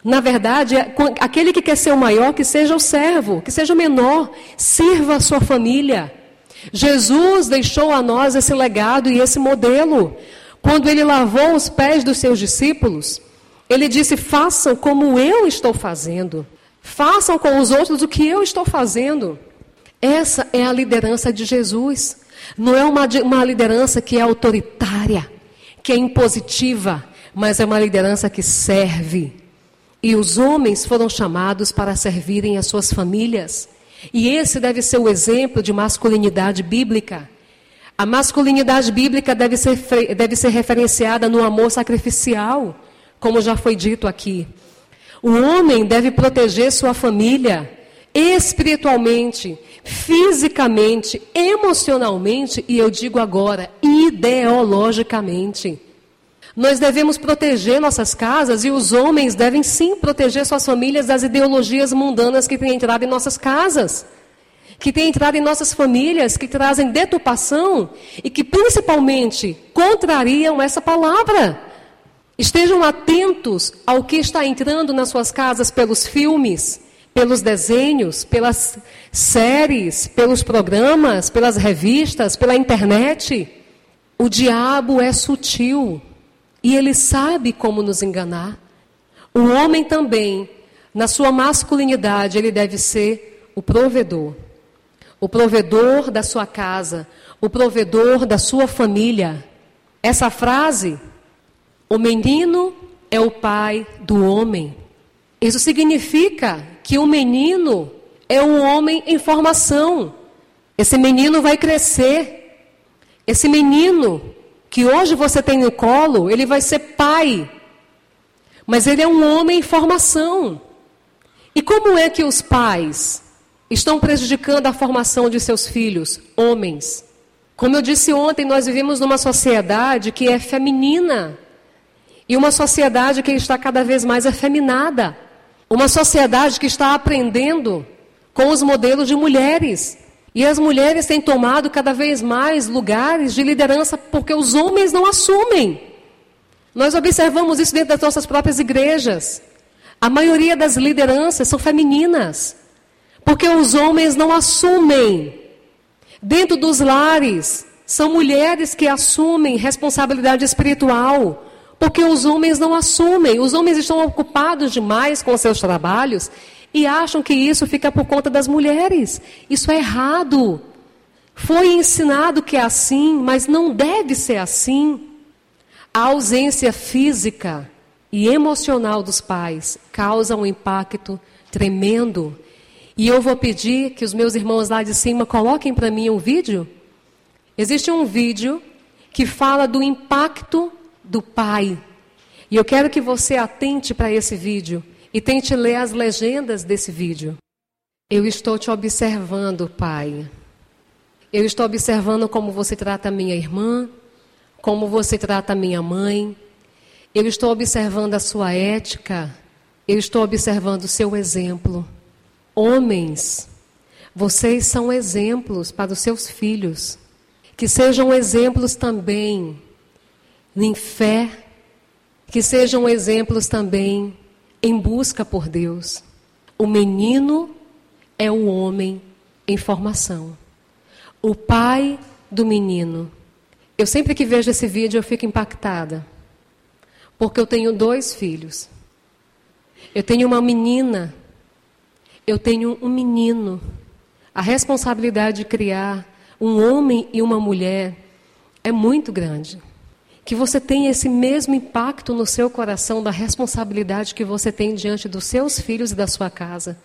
na verdade, é aquele que quer ser o maior, que seja o servo, que seja o menor, sirva a sua família. Jesus deixou a nós esse legado e esse modelo. Quando ele lavou os pés dos seus discípulos, ele disse: façam como eu estou fazendo. Façam com os outros o que eu estou fazendo. Essa é a liderança de Jesus. Não é uma, uma liderança que é autoritária, que é impositiva, mas é uma liderança que serve e os homens foram chamados para servirem as suas famílias. E esse deve ser o exemplo de masculinidade bíblica. A masculinidade bíblica deve ser, deve ser referenciada no amor sacrificial, como já foi dito aqui. O homem deve proteger sua família espiritualmente, fisicamente, emocionalmente e eu digo agora, ideologicamente. Nós devemos proteger nossas casas e os homens devem sim proteger suas famílias das ideologias mundanas que têm entrado em nossas casas, que têm entrado em nossas famílias, que trazem deturpação e que principalmente contrariam essa palavra. Estejam atentos ao que está entrando nas suas casas pelos filmes, pelos desenhos, pelas séries, pelos programas, pelas revistas, pela internet. O diabo é sutil. E ele sabe como nos enganar. O homem também, na sua masculinidade, ele deve ser o provedor. O provedor da sua casa, o provedor da sua família. Essa frase, o menino é o pai do homem. Isso significa que o menino é um homem em formação. Esse menino vai crescer. Esse menino que hoje você tem no colo, ele vai ser pai. Mas ele é um homem em formação. E como é que os pais estão prejudicando a formação de seus filhos, homens? Como eu disse ontem, nós vivemos numa sociedade que é feminina. E uma sociedade que está cada vez mais afeminada. Uma sociedade que está aprendendo com os modelos de mulheres. E as mulheres têm tomado cada vez mais lugares de liderança porque os homens não assumem. Nós observamos isso dentro das nossas próprias igrejas. A maioria das lideranças são femininas, porque os homens não assumem. Dentro dos lares, são mulheres que assumem responsabilidade espiritual, porque os homens não assumem. Os homens estão ocupados demais com seus trabalhos e acham que isso fica por conta das mulheres. Isso é errado. Foi ensinado que é assim, mas não deve ser assim. A ausência física e emocional dos pais causa um impacto tremendo. E eu vou pedir que os meus irmãos lá de cima coloquem para mim um vídeo. Existe um vídeo que fala do impacto do pai. E eu quero que você atente para esse vídeo e tente ler as legendas desse vídeo. Eu estou te observando, pai. Eu estou observando como você trata minha irmã, como você trata minha mãe. Eu estou observando a sua ética. Eu estou observando o seu exemplo. Homens, vocês são exemplos para os seus filhos. Que sejam exemplos também em fé, que sejam exemplos também em busca por Deus. O menino é o homem em formação. O pai do menino. Eu sempre que vejo esse vídeo eu fico impactada. Porque eu tenho dois filhos. Eu tenho uma menina eu tenho um menino. A responsabilidade de criar um homem e uma mulher é muito grande. Que você tenha esse mesmo impacto no seu coração da responsabilidade que você tem diante dos seus filhos e da sua casa.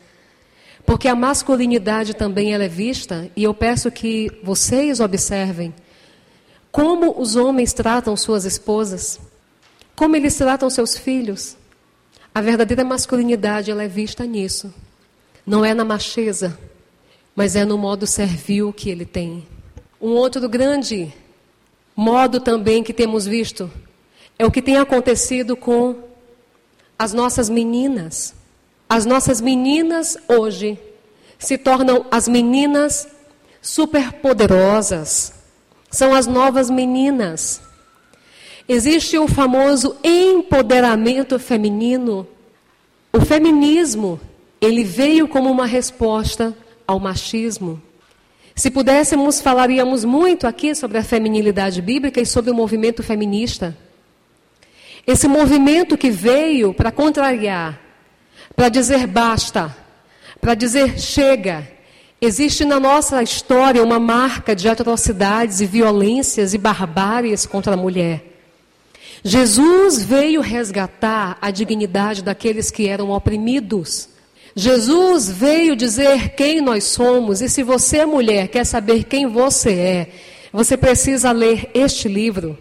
Porque a masculinidade também ela é vista, e eu peço que vocês observem como os homens tratam suas esposas, como eles tratam seus filhos. A verdadeira masculinidade ela é vista nisso. Não é na macheza, mas é no modo servil que ele tem. Um outro grande modo também que temos visto é o que tem acontecido com as nossas meninas. As nossas meninas hoje se tornam as meninas superpoderosas. São as novas meninas. Existe o famoso empoderamento feminino. O feminismo ele veio como uma resposta ao machismo. Se pudéssemos, falaríamos muito aqui sobre a feminilidade bíblica e sobre o movimento feminista. Esse movimento que veio para contrariar, para dizer basta, para dizer chega. Existe na nossa história uma marca de atrocidades e violências e barbáries contra a mulher. Jesus veio resgatar a dignidade daqueles que eram oprimidos. Jesus veio dizer quem nós somos, e se você, mulher, quer saber quem você é, você precisa ler este livro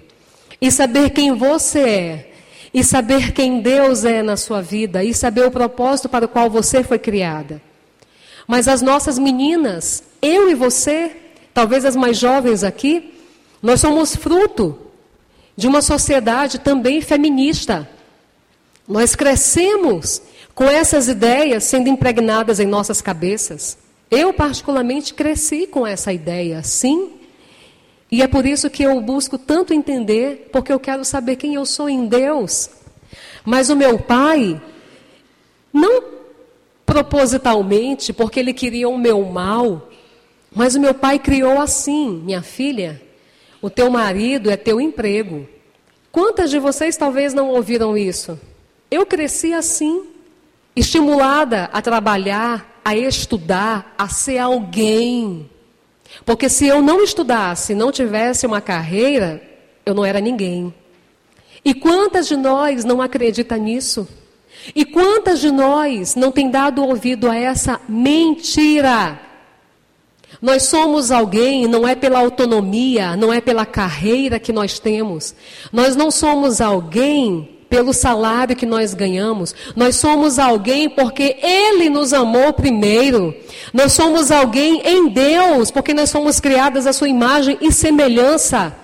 e saber quem você é, e saber quem Deus é na sua vida, e saber o propósito para o qual você foi criada. Mas as nossas meninas, eu e você, talvez as mais jovens aqui, nós somos fruto de uma sociedade também feminista. Nós crescemos com essas ideias sendo impregnadas em nossas cabeças. Eu, particularmente, cresci com essa ideia, sim. E é por isso que eu busco tanto entender, porque eu quero saber quem eu sou em Deus. Mas o meu pai, não propositalmente, porque ele queria o meu mal, mas o meu pai criou assim: minha filha, o teu marido é teu emprego. Quantas de vocês talvez não ouviram isso? Eu cresci assim estimulada a trabalhar, a estudar, a ser alguém. Porque se eu não estudasse, não tivesse uma carreira, eu não era ninguém. E quantas de nós não acreditam nisso? E quantas de nós não têm dado ouvido a essa mentira? Nós somos alguém, não é pela autonomia, não é pela carreira que nós temos. Nós não somos alguém pelo salário que nós ganhamos. Nós somos alguém porque Ele nos amou primeiro. Nós somos alguém em Deus porque nós somos criadas à Sua imagem e semelhança.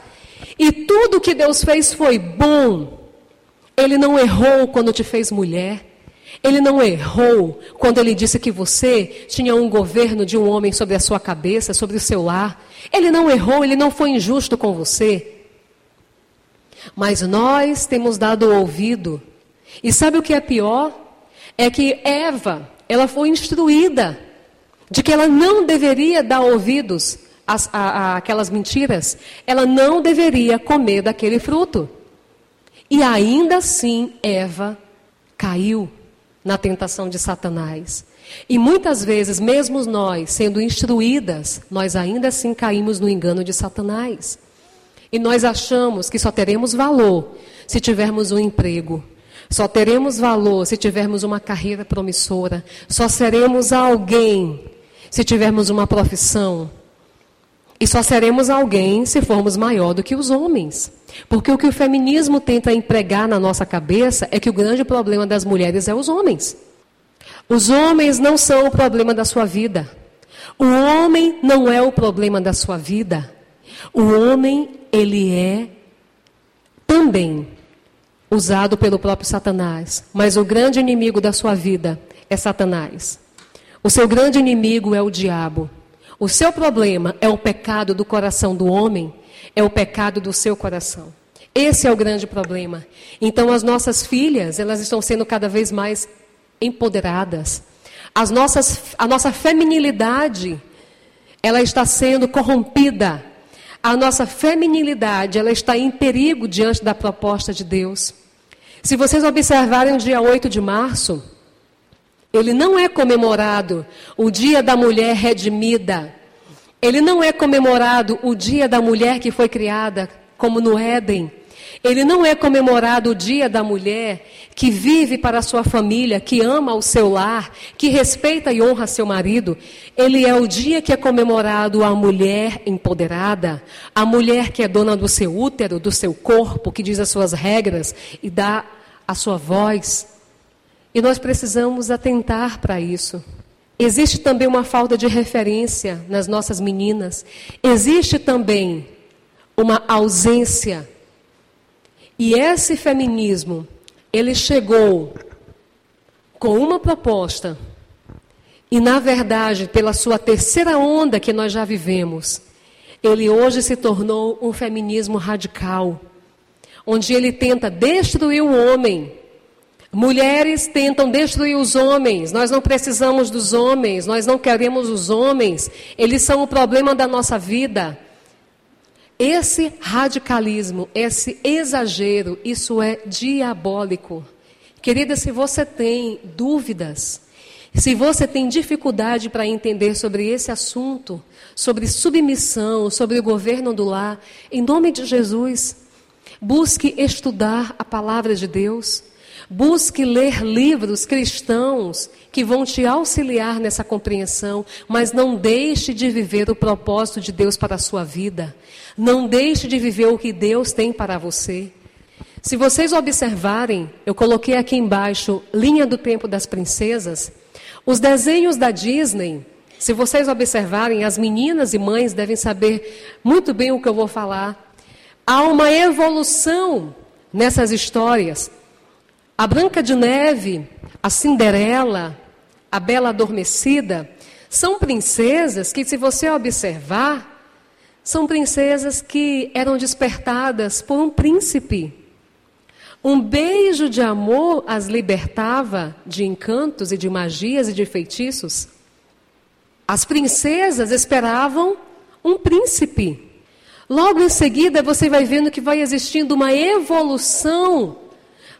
E tudo que Deus fez foi bom. Ele não errou quando te fez mulher. Ele não errou quando ele disse que você tinha um governo de um homem sobre a sua cabeça, sobre o seu lar. Ele não errou, ele não foi injusto com você. Mas nós temos dado ouvido. E sabe o que é pior? É que Eva, ela foi instruída de que ela não deveria dar ouvidos àquelas mentiras. Ela não deveria comer daquele fruto. E ainda assim, Eva caiu na tentação de Satanás. E muitas vezes, mesmo nós sendo instruídas, nós ainda assim caímos no engano de Satanás. E nós achamos que só teremos valor se tivermos um emprego. Só teremos valor se tivermos uma carreira promissora. Só seremos alguém se tivermos uma profissão. E só seremos alguém se formos maior do que os homens. Porque o que o feminismo tenta empregar na nossa cabeça é que o grande problema das mulheres é os homens. Os homens não são o problema da sua vida. O homem não é o problema da sua vida. O homem, ele é também usado pelo próprio Satanás. Mas o grande inimigo da sua vida é Satanás. O seu grande inimigo é o diabo. O seu problema é o pecado do coração do homem, é o pecado do seu coração. Esse é o grande problema. Então as nossas filhas, elas estão sendo cada vez mais empoderadas. As nossas, a nossa feminilidade, ela está sendo corrompida. A nossa feminilidade, ela está em perigo diante da proposta de Deus. Se vocês observarem o dia 8 de março, ele não é comemorado o dia da mulher redimida. Ele não é comemorado o dia da mulher que foi criada, como no Éden. Ele não é comemorado o dia da mulher que vive para a sua família, que ama o seu lar, que respeita e honra seu marido. Ele é o dia que é comemorado a mulher empoderada, a mulher que é dona do seu útero, do seu corpo, que diz as suas regras e dá a sua voz. E nós precisamos atentar para isso. Existe também uma falta de referência nas nossas meninas. Existe também uma ausência e esse feminismo, ele chegou com uma proposta, e na verdade, pela sua terceira onda que nós já vivemos, ele hoje se tornou um feminismo radical, onde ele tenta destruir o homem. Mulheres tentam destruir os homens. Nós não precisamos dos homens, nós não queremos os homens. Eles são o problema da nossa vida. Esse radicalismo, esse exagero, isso é diabólico. Querida, se você tem dúvidas, se você tem dificuldade para entender sobre esse assunto, sobre submissão, sobre o governo do lar, em nome de Jesus, busque estudar a palavra de Deus. Busque ler livros cristãos que vão te auxiliar nessa compreensão, mas não deixe de viver o propósito de Deus para a sua vida. Não deixe de viver o que Deus tem para você. Se vocês observarem, eu coloquei aqui embaixo linha do tempo das princesas. Os desenhos da Disney, se vocês observarem, as meninas e mães devem saber muito bem o que eu vou falar. Há uma evolução nessas histórias. A Branca de Neve, a Cinderela, a Bela Adormecida, são princesas que, se você observar, são princesas que eram despertadas por um príncipe. Um beijo de amor as libertava de encantos e de magias e de feitiços. As princesas esperavam um príncipe. Logo em seguida, você vai vendo que vai existindo uma evolução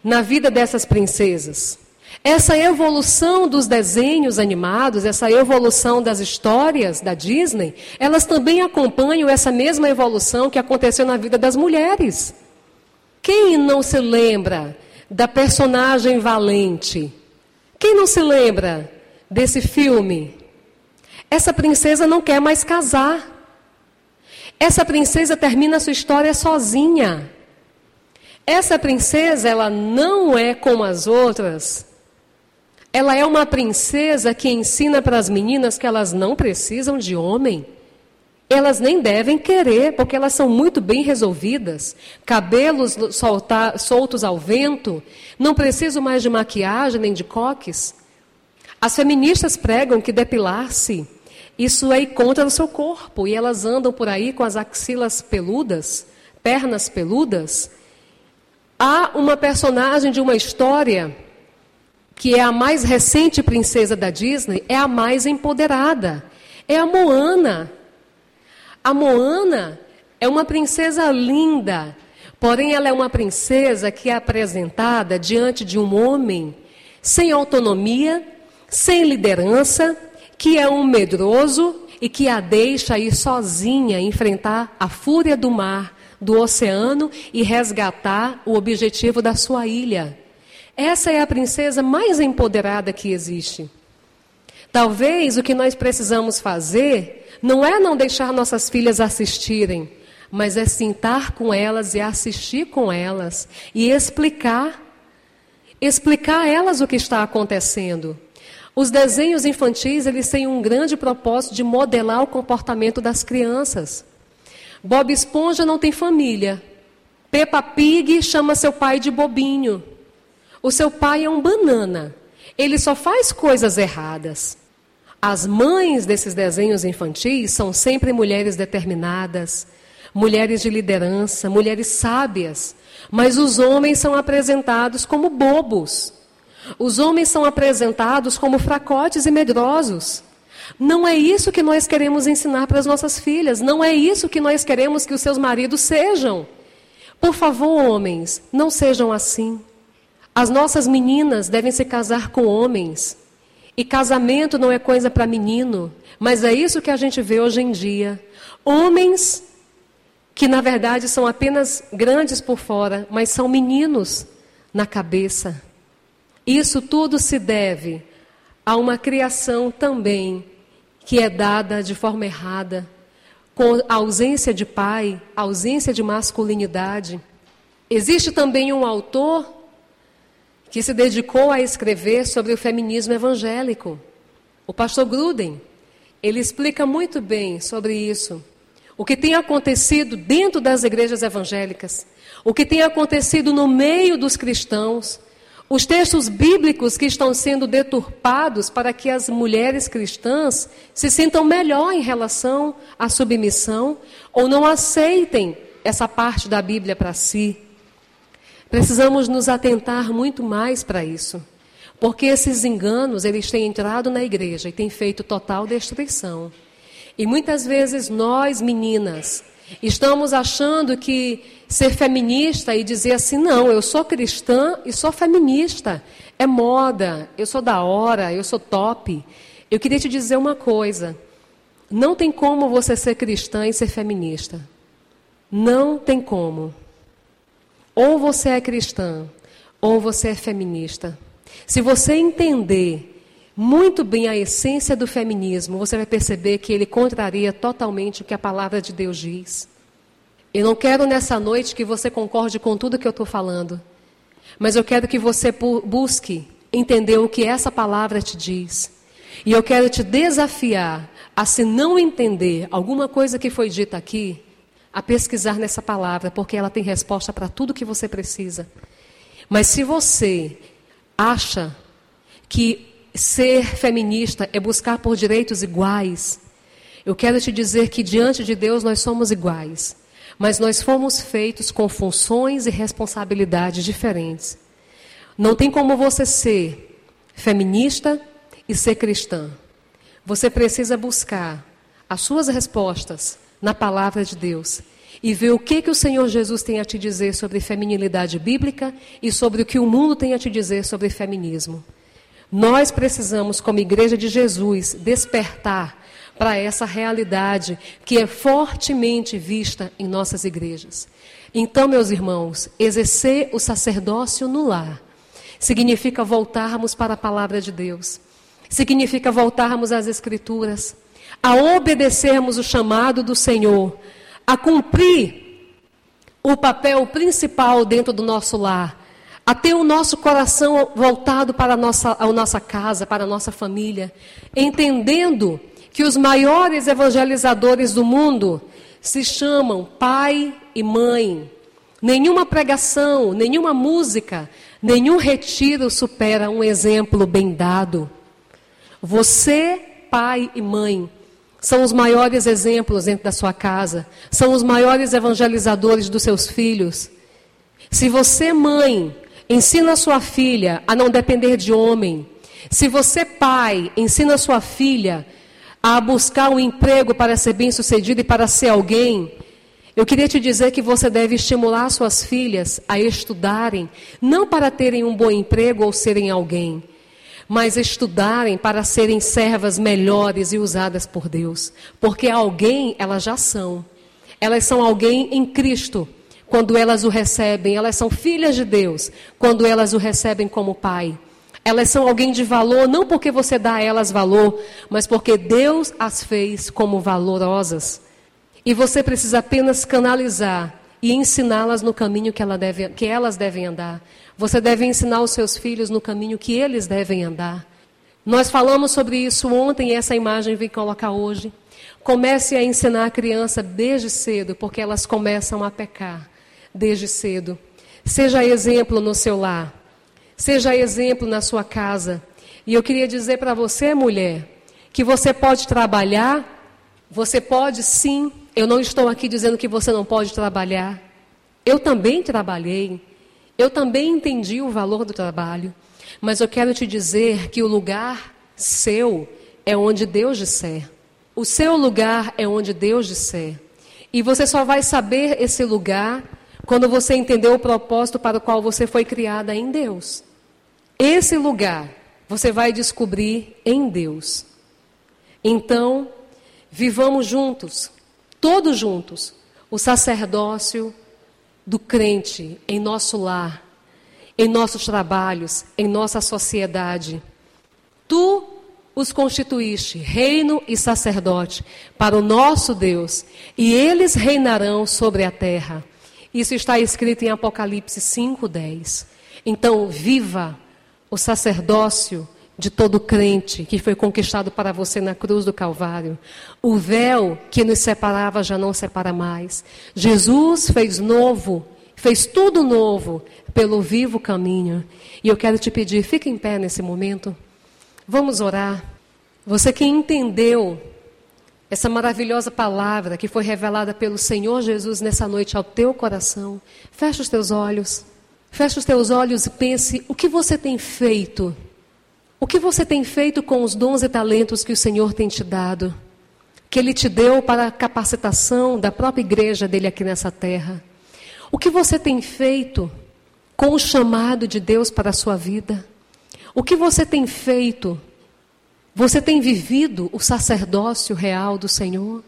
na vida dessas princesas. Essa evolução dos desenhos animados, essa evolução das histórias da Disney, elas também acompanham essa mesma evolução que aconteceu na vida das mulheres. Quem não se lembra da personagem valente? Quem não se lembra desse filme? Essa princesa não quer mais casar. Essa princesa termina sua história sozinha. Essa princesa, ela não é como as outras. Ela é uma princesa que ensina para as meninas que elas não precisam de homem. Elas nem devem querer, porque elas são muito bem resolvidas. Cabelos soltos ao vento, não precisam mais de maquiagem nem de coques. As feministas pregam que depilar-se, isso é ir contra o seu corpo, e elas andam por aí com as axilas peludas, pernas peludas, Há uma personagem de uma história que é a mais recente princesa da Disney, é a mais empoderada. É a Moana. A Moana é uma princesa linda, porém ela é uma princesa que é apresentada diante de um homem sem autonomia, sem liderança, que é um medroso e que a deixa ir sozinha enfrentar a fúria do mar do oceano e resgatar o objetivo da sua ilha. Essa é a princesa mais empoderada que existe. Talvez o que nós precisamos fazer não é não deixar nossas filhas assistirem, mas é sentar com elas e assistir com elas e explicar explicar a elas o que está acontecendo. Os desenhos infantis, eles têm um grande propósito de modelar o comportamento das crianças. Bob Esponja não tem família. Peppa Pig chama seu pai de bobinho. O seu pai é um banana. Ele só faz coisas erradas. As mães desses desenhos infantis são sempre mulheres determinadas, mulheres de liderança, mulheres sábias, mas os homens são apresentados como bobos. Os homens são apresentados como fracotes e medrosos. Não é isso que nós queremos ensinar para as nossas filhas. Não é isso que nós queremos que os seus maridos sejam. Por favor, homens, não sejam assim. As nossas meninas devem se casar com homens. E casamento não é coisa para menino, mas é isso que a gente vê hoje em dia. Homens que na verdade são apenas grandes por fora, mas são meninos na cabeça. Isso tudo se deve a uma criação também que é dada de forma errada, com ausência de pai, ausência de masculinidade. Existe também um autor que se dedicou a escrever sobre o feminismo evangélico, o pastor Gruden. Ele explica muito bem sobre isso o que tem acontecido dentro das igrejas evangélicas, o que tem acontecido no meio dos cristãos, os textos bíblicos que estão sendo deturpados para que as mulheres cristãs se sintam melhor em relação à submissão ou não aceitem essa parte da Bíblia para si. Precisamos nos atentar muito mais para isso, porque esses enganos eles têm entrado na igreja e têm feito total destruição. E muitas vezes nós, meninas, estamos achando que ser feminista e dizer assim, não, eu sou cristã e sou feminista. É moda, eu sou da hora, eu sou top. Eu queria te dizer uma coisa. Não tem como você ser cristã e ser feminista. Não tem como. Ou você é cristã, ou você é feminista. Se você entender muito bem a essência do feminismo, você vai perceber que ele contraria totalmente o que a palavra de Deus diz. Eu não quero nessa noite que você concorde com tudo que eu estou falando, mas eu quero que você busque entender o que essa palavra te diz. E eu quero te desafiar a, se não entender alguma coisa que foi dita aqui, a pesquisar nessa palavra, porque ela tem resposta para tudo que você precisa. Mas se você acha que Ser feminista é buscar por direitos iguais. Eu quero te dizer que diante de Deus nós somos iguais, mas nós fomos feitos com funções e responsabilidades diferentes. Não tem como você ser feminista e ser cristã. Você precisa buscar as suas respostas na palavra de Deus e ver o que, que o Senhor Jesus tem a te dizer sobre feminilidade bíblica e sobre o que o mundo tem a te dizer sobre feminismo. Nós precisamos, como Igreja de Jesus, despertar para essa realidade que é fortemente vista em nossas igrejas. Então, meus irmãos, exercer o sacerdócio no lar significa voltarmos para a palavra de Deus, significa voltarmos às Escrituras, a obedecermos o chamado do Senhor, a cumprir o papel principal dentro do nosso lar a ter o nosso coração voltado para a nossa, a nossa casa, para a nossa família, entendendo que os maiores evangelizadores do mundo se chamam pai e mãe. Nenhuma pregação, nenhuma música, nenhum retiro supera um exemplo bem dado. Você, pai e mãe, são os maiores exemplos dentro da sua casa, são os maiores evangelizadores dos seus filhos. Se você, mãe, Ensina sua filha a não depender de homem. Se você, pai, ensina sua filha a buscar um emprego para ser bem-sucedido e para ser alguém, eu queria te dizer que você deve estimular suas filhas a estudarem, não para terem um bom emprego ou serem alguém, mas estudarem para serem servas melhores e usadas por Deus, porque alguém elas já são. Elas são alguém em Cristo, quando elas o recebem, elas são filhas de Deus quando elas o recebem como pai. Elas são alguém de valor, não porque você dá a elas valor, mas porque Deus as fez como valorosas. E você precisa apenas canalizar e ensiná-las no caminho que, ela deve, que elas devem andar. Você deve ensinar os seus filhos no caminho que eles devem andar. Nós falamos sobre isso ontem e essa imagem vem colocar hoje. Comece a ensinar a criança desde cedo, porque elas começam a pecar desde cedo. Seja exemplo no seu lar. Seja exemplo na sua casa. E eu queria dizer para você, mulher, que você pode trabalhar, você pode sim. Eu não estou aqui dizendo que você não pode trabalhar. Eu também trabalhei. Eu também entendi o valor do trabalho. Mas eu quero te dizer que o lugar seu é onde Deus disser. O seu lugar é onde Deus disser. E você só vai saber esse lugar quando você entender o propósito para o qual você foi criada em Deus. Esse lugar você vai descobrir em Deus. Então, vivamos juntos, todos juntos, o sacerdócio do crente em nosso lar, em nossos trabalhos, em nossa sociedade. Tu os constituíste reino e sacerdote para o nosso Deus, e eles reinarão sobre a terra. Isso está escrito em Apocalipse 5:10. Então, viva o sacerdócio de todo crente que foi conquistado para você na cruz do Calvário. O véu que nos separava já não separa mais. Jesus fez novo, fez tudo novo pelo vivo caminho. E eu quero te pedir, fique em pé nesse momento. Vamos orar. Você que entendeu essa maravilhosa palavra que foi revelada pelo Senhor Jesus nessa noite ao teu coração, feche os teus olhos. Feche os teus olhos e pense o que você tem feito. O que você tem feito com os dons e talentos que o Senhor tem te dado? Que Ele te deu para a capacitação da própria igreja dele aqui nessa terra. O que você tem feito com o chamado de Deus para a sua vida? O que você tem feito? Você tem vivido o sacerdócio real do Senhor?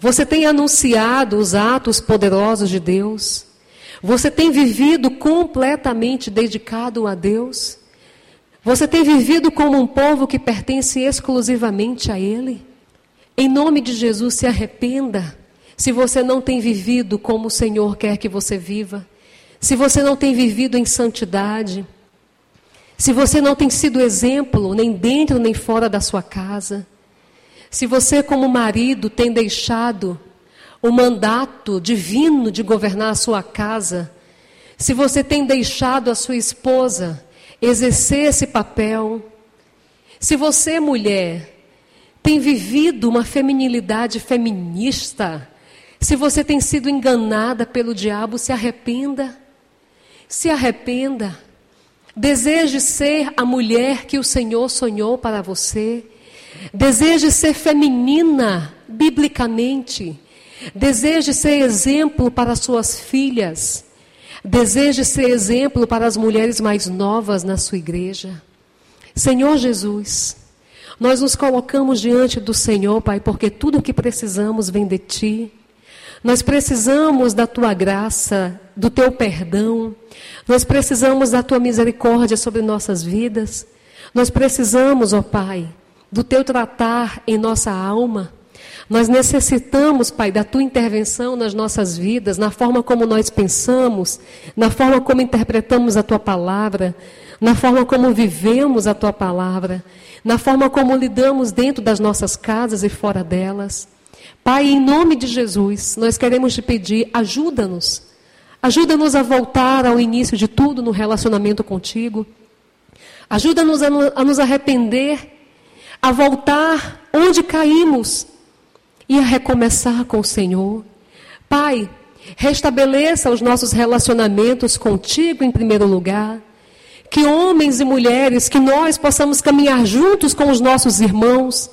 Você tem anunciado os atos poderosos de Deus? Você tem vivido completamente dedicado a Deus? Você tem vivido como um povo que pertence exclusivamente a Ele? Em nome de Jesus, se arrependa se você não tem vivido como o Senhor quer que você viva. Se você não tem vivido em santidade. Se você não tem sido exemplo, nem dentro nem fora da sua casa, se você, como marido, tem deixado o mandato divino de governar a sua casa, se você tem deixado a sua esposa exercer esse papel, se você, mulher, tem vivido uma feminilidade feminista, se você tem sido enganada pelo diabo, se arrependa. Se arrependa. Deseje ser a mulher que o Senhor sonhou para você. Deseje ser feminina, biblicamente. Deseje ser exemplo para suas filhas. Deseje ser exemplo para as mulheres mais novas na sua igreja. Senhor Jesus, nós nos colocamos diante do Senhor, Pai, porque tudo o que precisamos vem de Ti. Nós precisamos da tua graça, do teu perdão. Nós precisamos da tua misericórdia sobre nossas vidas. Nós precisamos, ó Pai, do teu tratar em nossa alma. Nós necessitamos, Pai, da tua intervenção nas nossas vidas, na forma como nós pensamos, na forma como interpretamos a tua palavra, na forma como vivemos a tua palavra, na forma como lidamos dentro das nossas casas e fora delas. Pai, em nome de Jesus, nós queremos te pedir, ajuda-nos. Ajuda-nos a voltar ao início de tudo no relacionamento contigo. Ajuda-nos a, a, nos arrepender, a voltar onde caímos e a recomeçar com o Senhor. Pai, restabeleça os nossos relacionamentos contigo em primeiro lugar. Que homens e mulheres, que nós possamos caminhar juntos com os nossos irmãos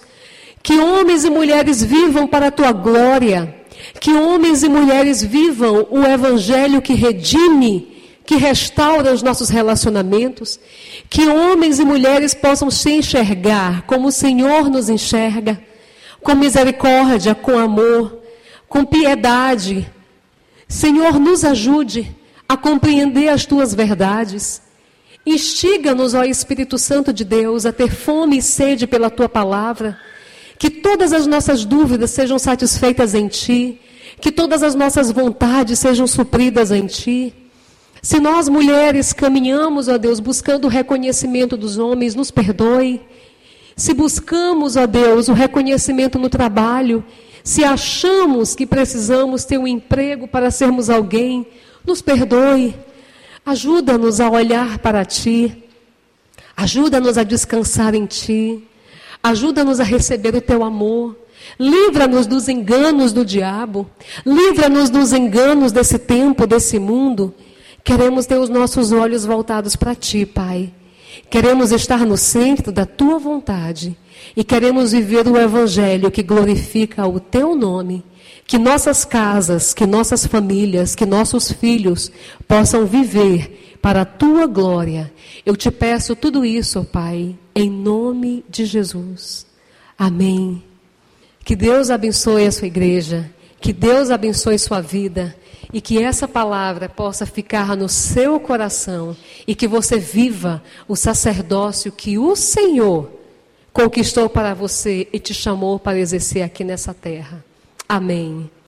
que homens e mulheres vivam para a tua glória. Que homens e mulheres vivam o evangelho que redime, que restaura os nossos relacionamentos. Que homens e mulheres possam se enxergar como o Senhor nos enxerga, com misericórdia, com amor, com piedade. Senhor, nos ajude a compreender as tuas verdades. Instiga-nos, ó Espírito Santo de Deus, a ter fome e sede pela tua palavra. Que todas as nossas dúvidas sejam satisfeitas em ti. Que todas as nossas vontades sejam supridas em ti. Se nós mulheres caminhamos, ó Deus, buscando o reconhecimento dos homens, nos perdoe. Se buscamos, ó Deus, o reconhecimento no trabalho, se achamos que precisamos ter um emprego para sermos alguém, nos perdoe. Ajuda-nos a olhar para Ti. Ajuda-nos a descansar em Ti. Ajuda-nos a receber o Teu amor. Livra-nos dos enganos do diabo. Livra-nos dos enganos desse tempo, desse mundo. Queremos ter os nossos olhos voltados para Ti, Pai. Queremos estar no centro da tua vontade e queremos viver o evangelho que glorifica o teu nome. Que nossas casas, que nossas famílias, que nossos filhos possam viver para a tua glória. Eu te peço tudo isso, Pai, em nome de Jesus. Amém. Que Deus abençoe a sua igreja, que Deus abençoe sua vida e que essa palavra possa ficar no seu coração e que você viva o sacerdócio que o Senhor conquistou para você e te chamou para exercer aqui nessa terra. Amém.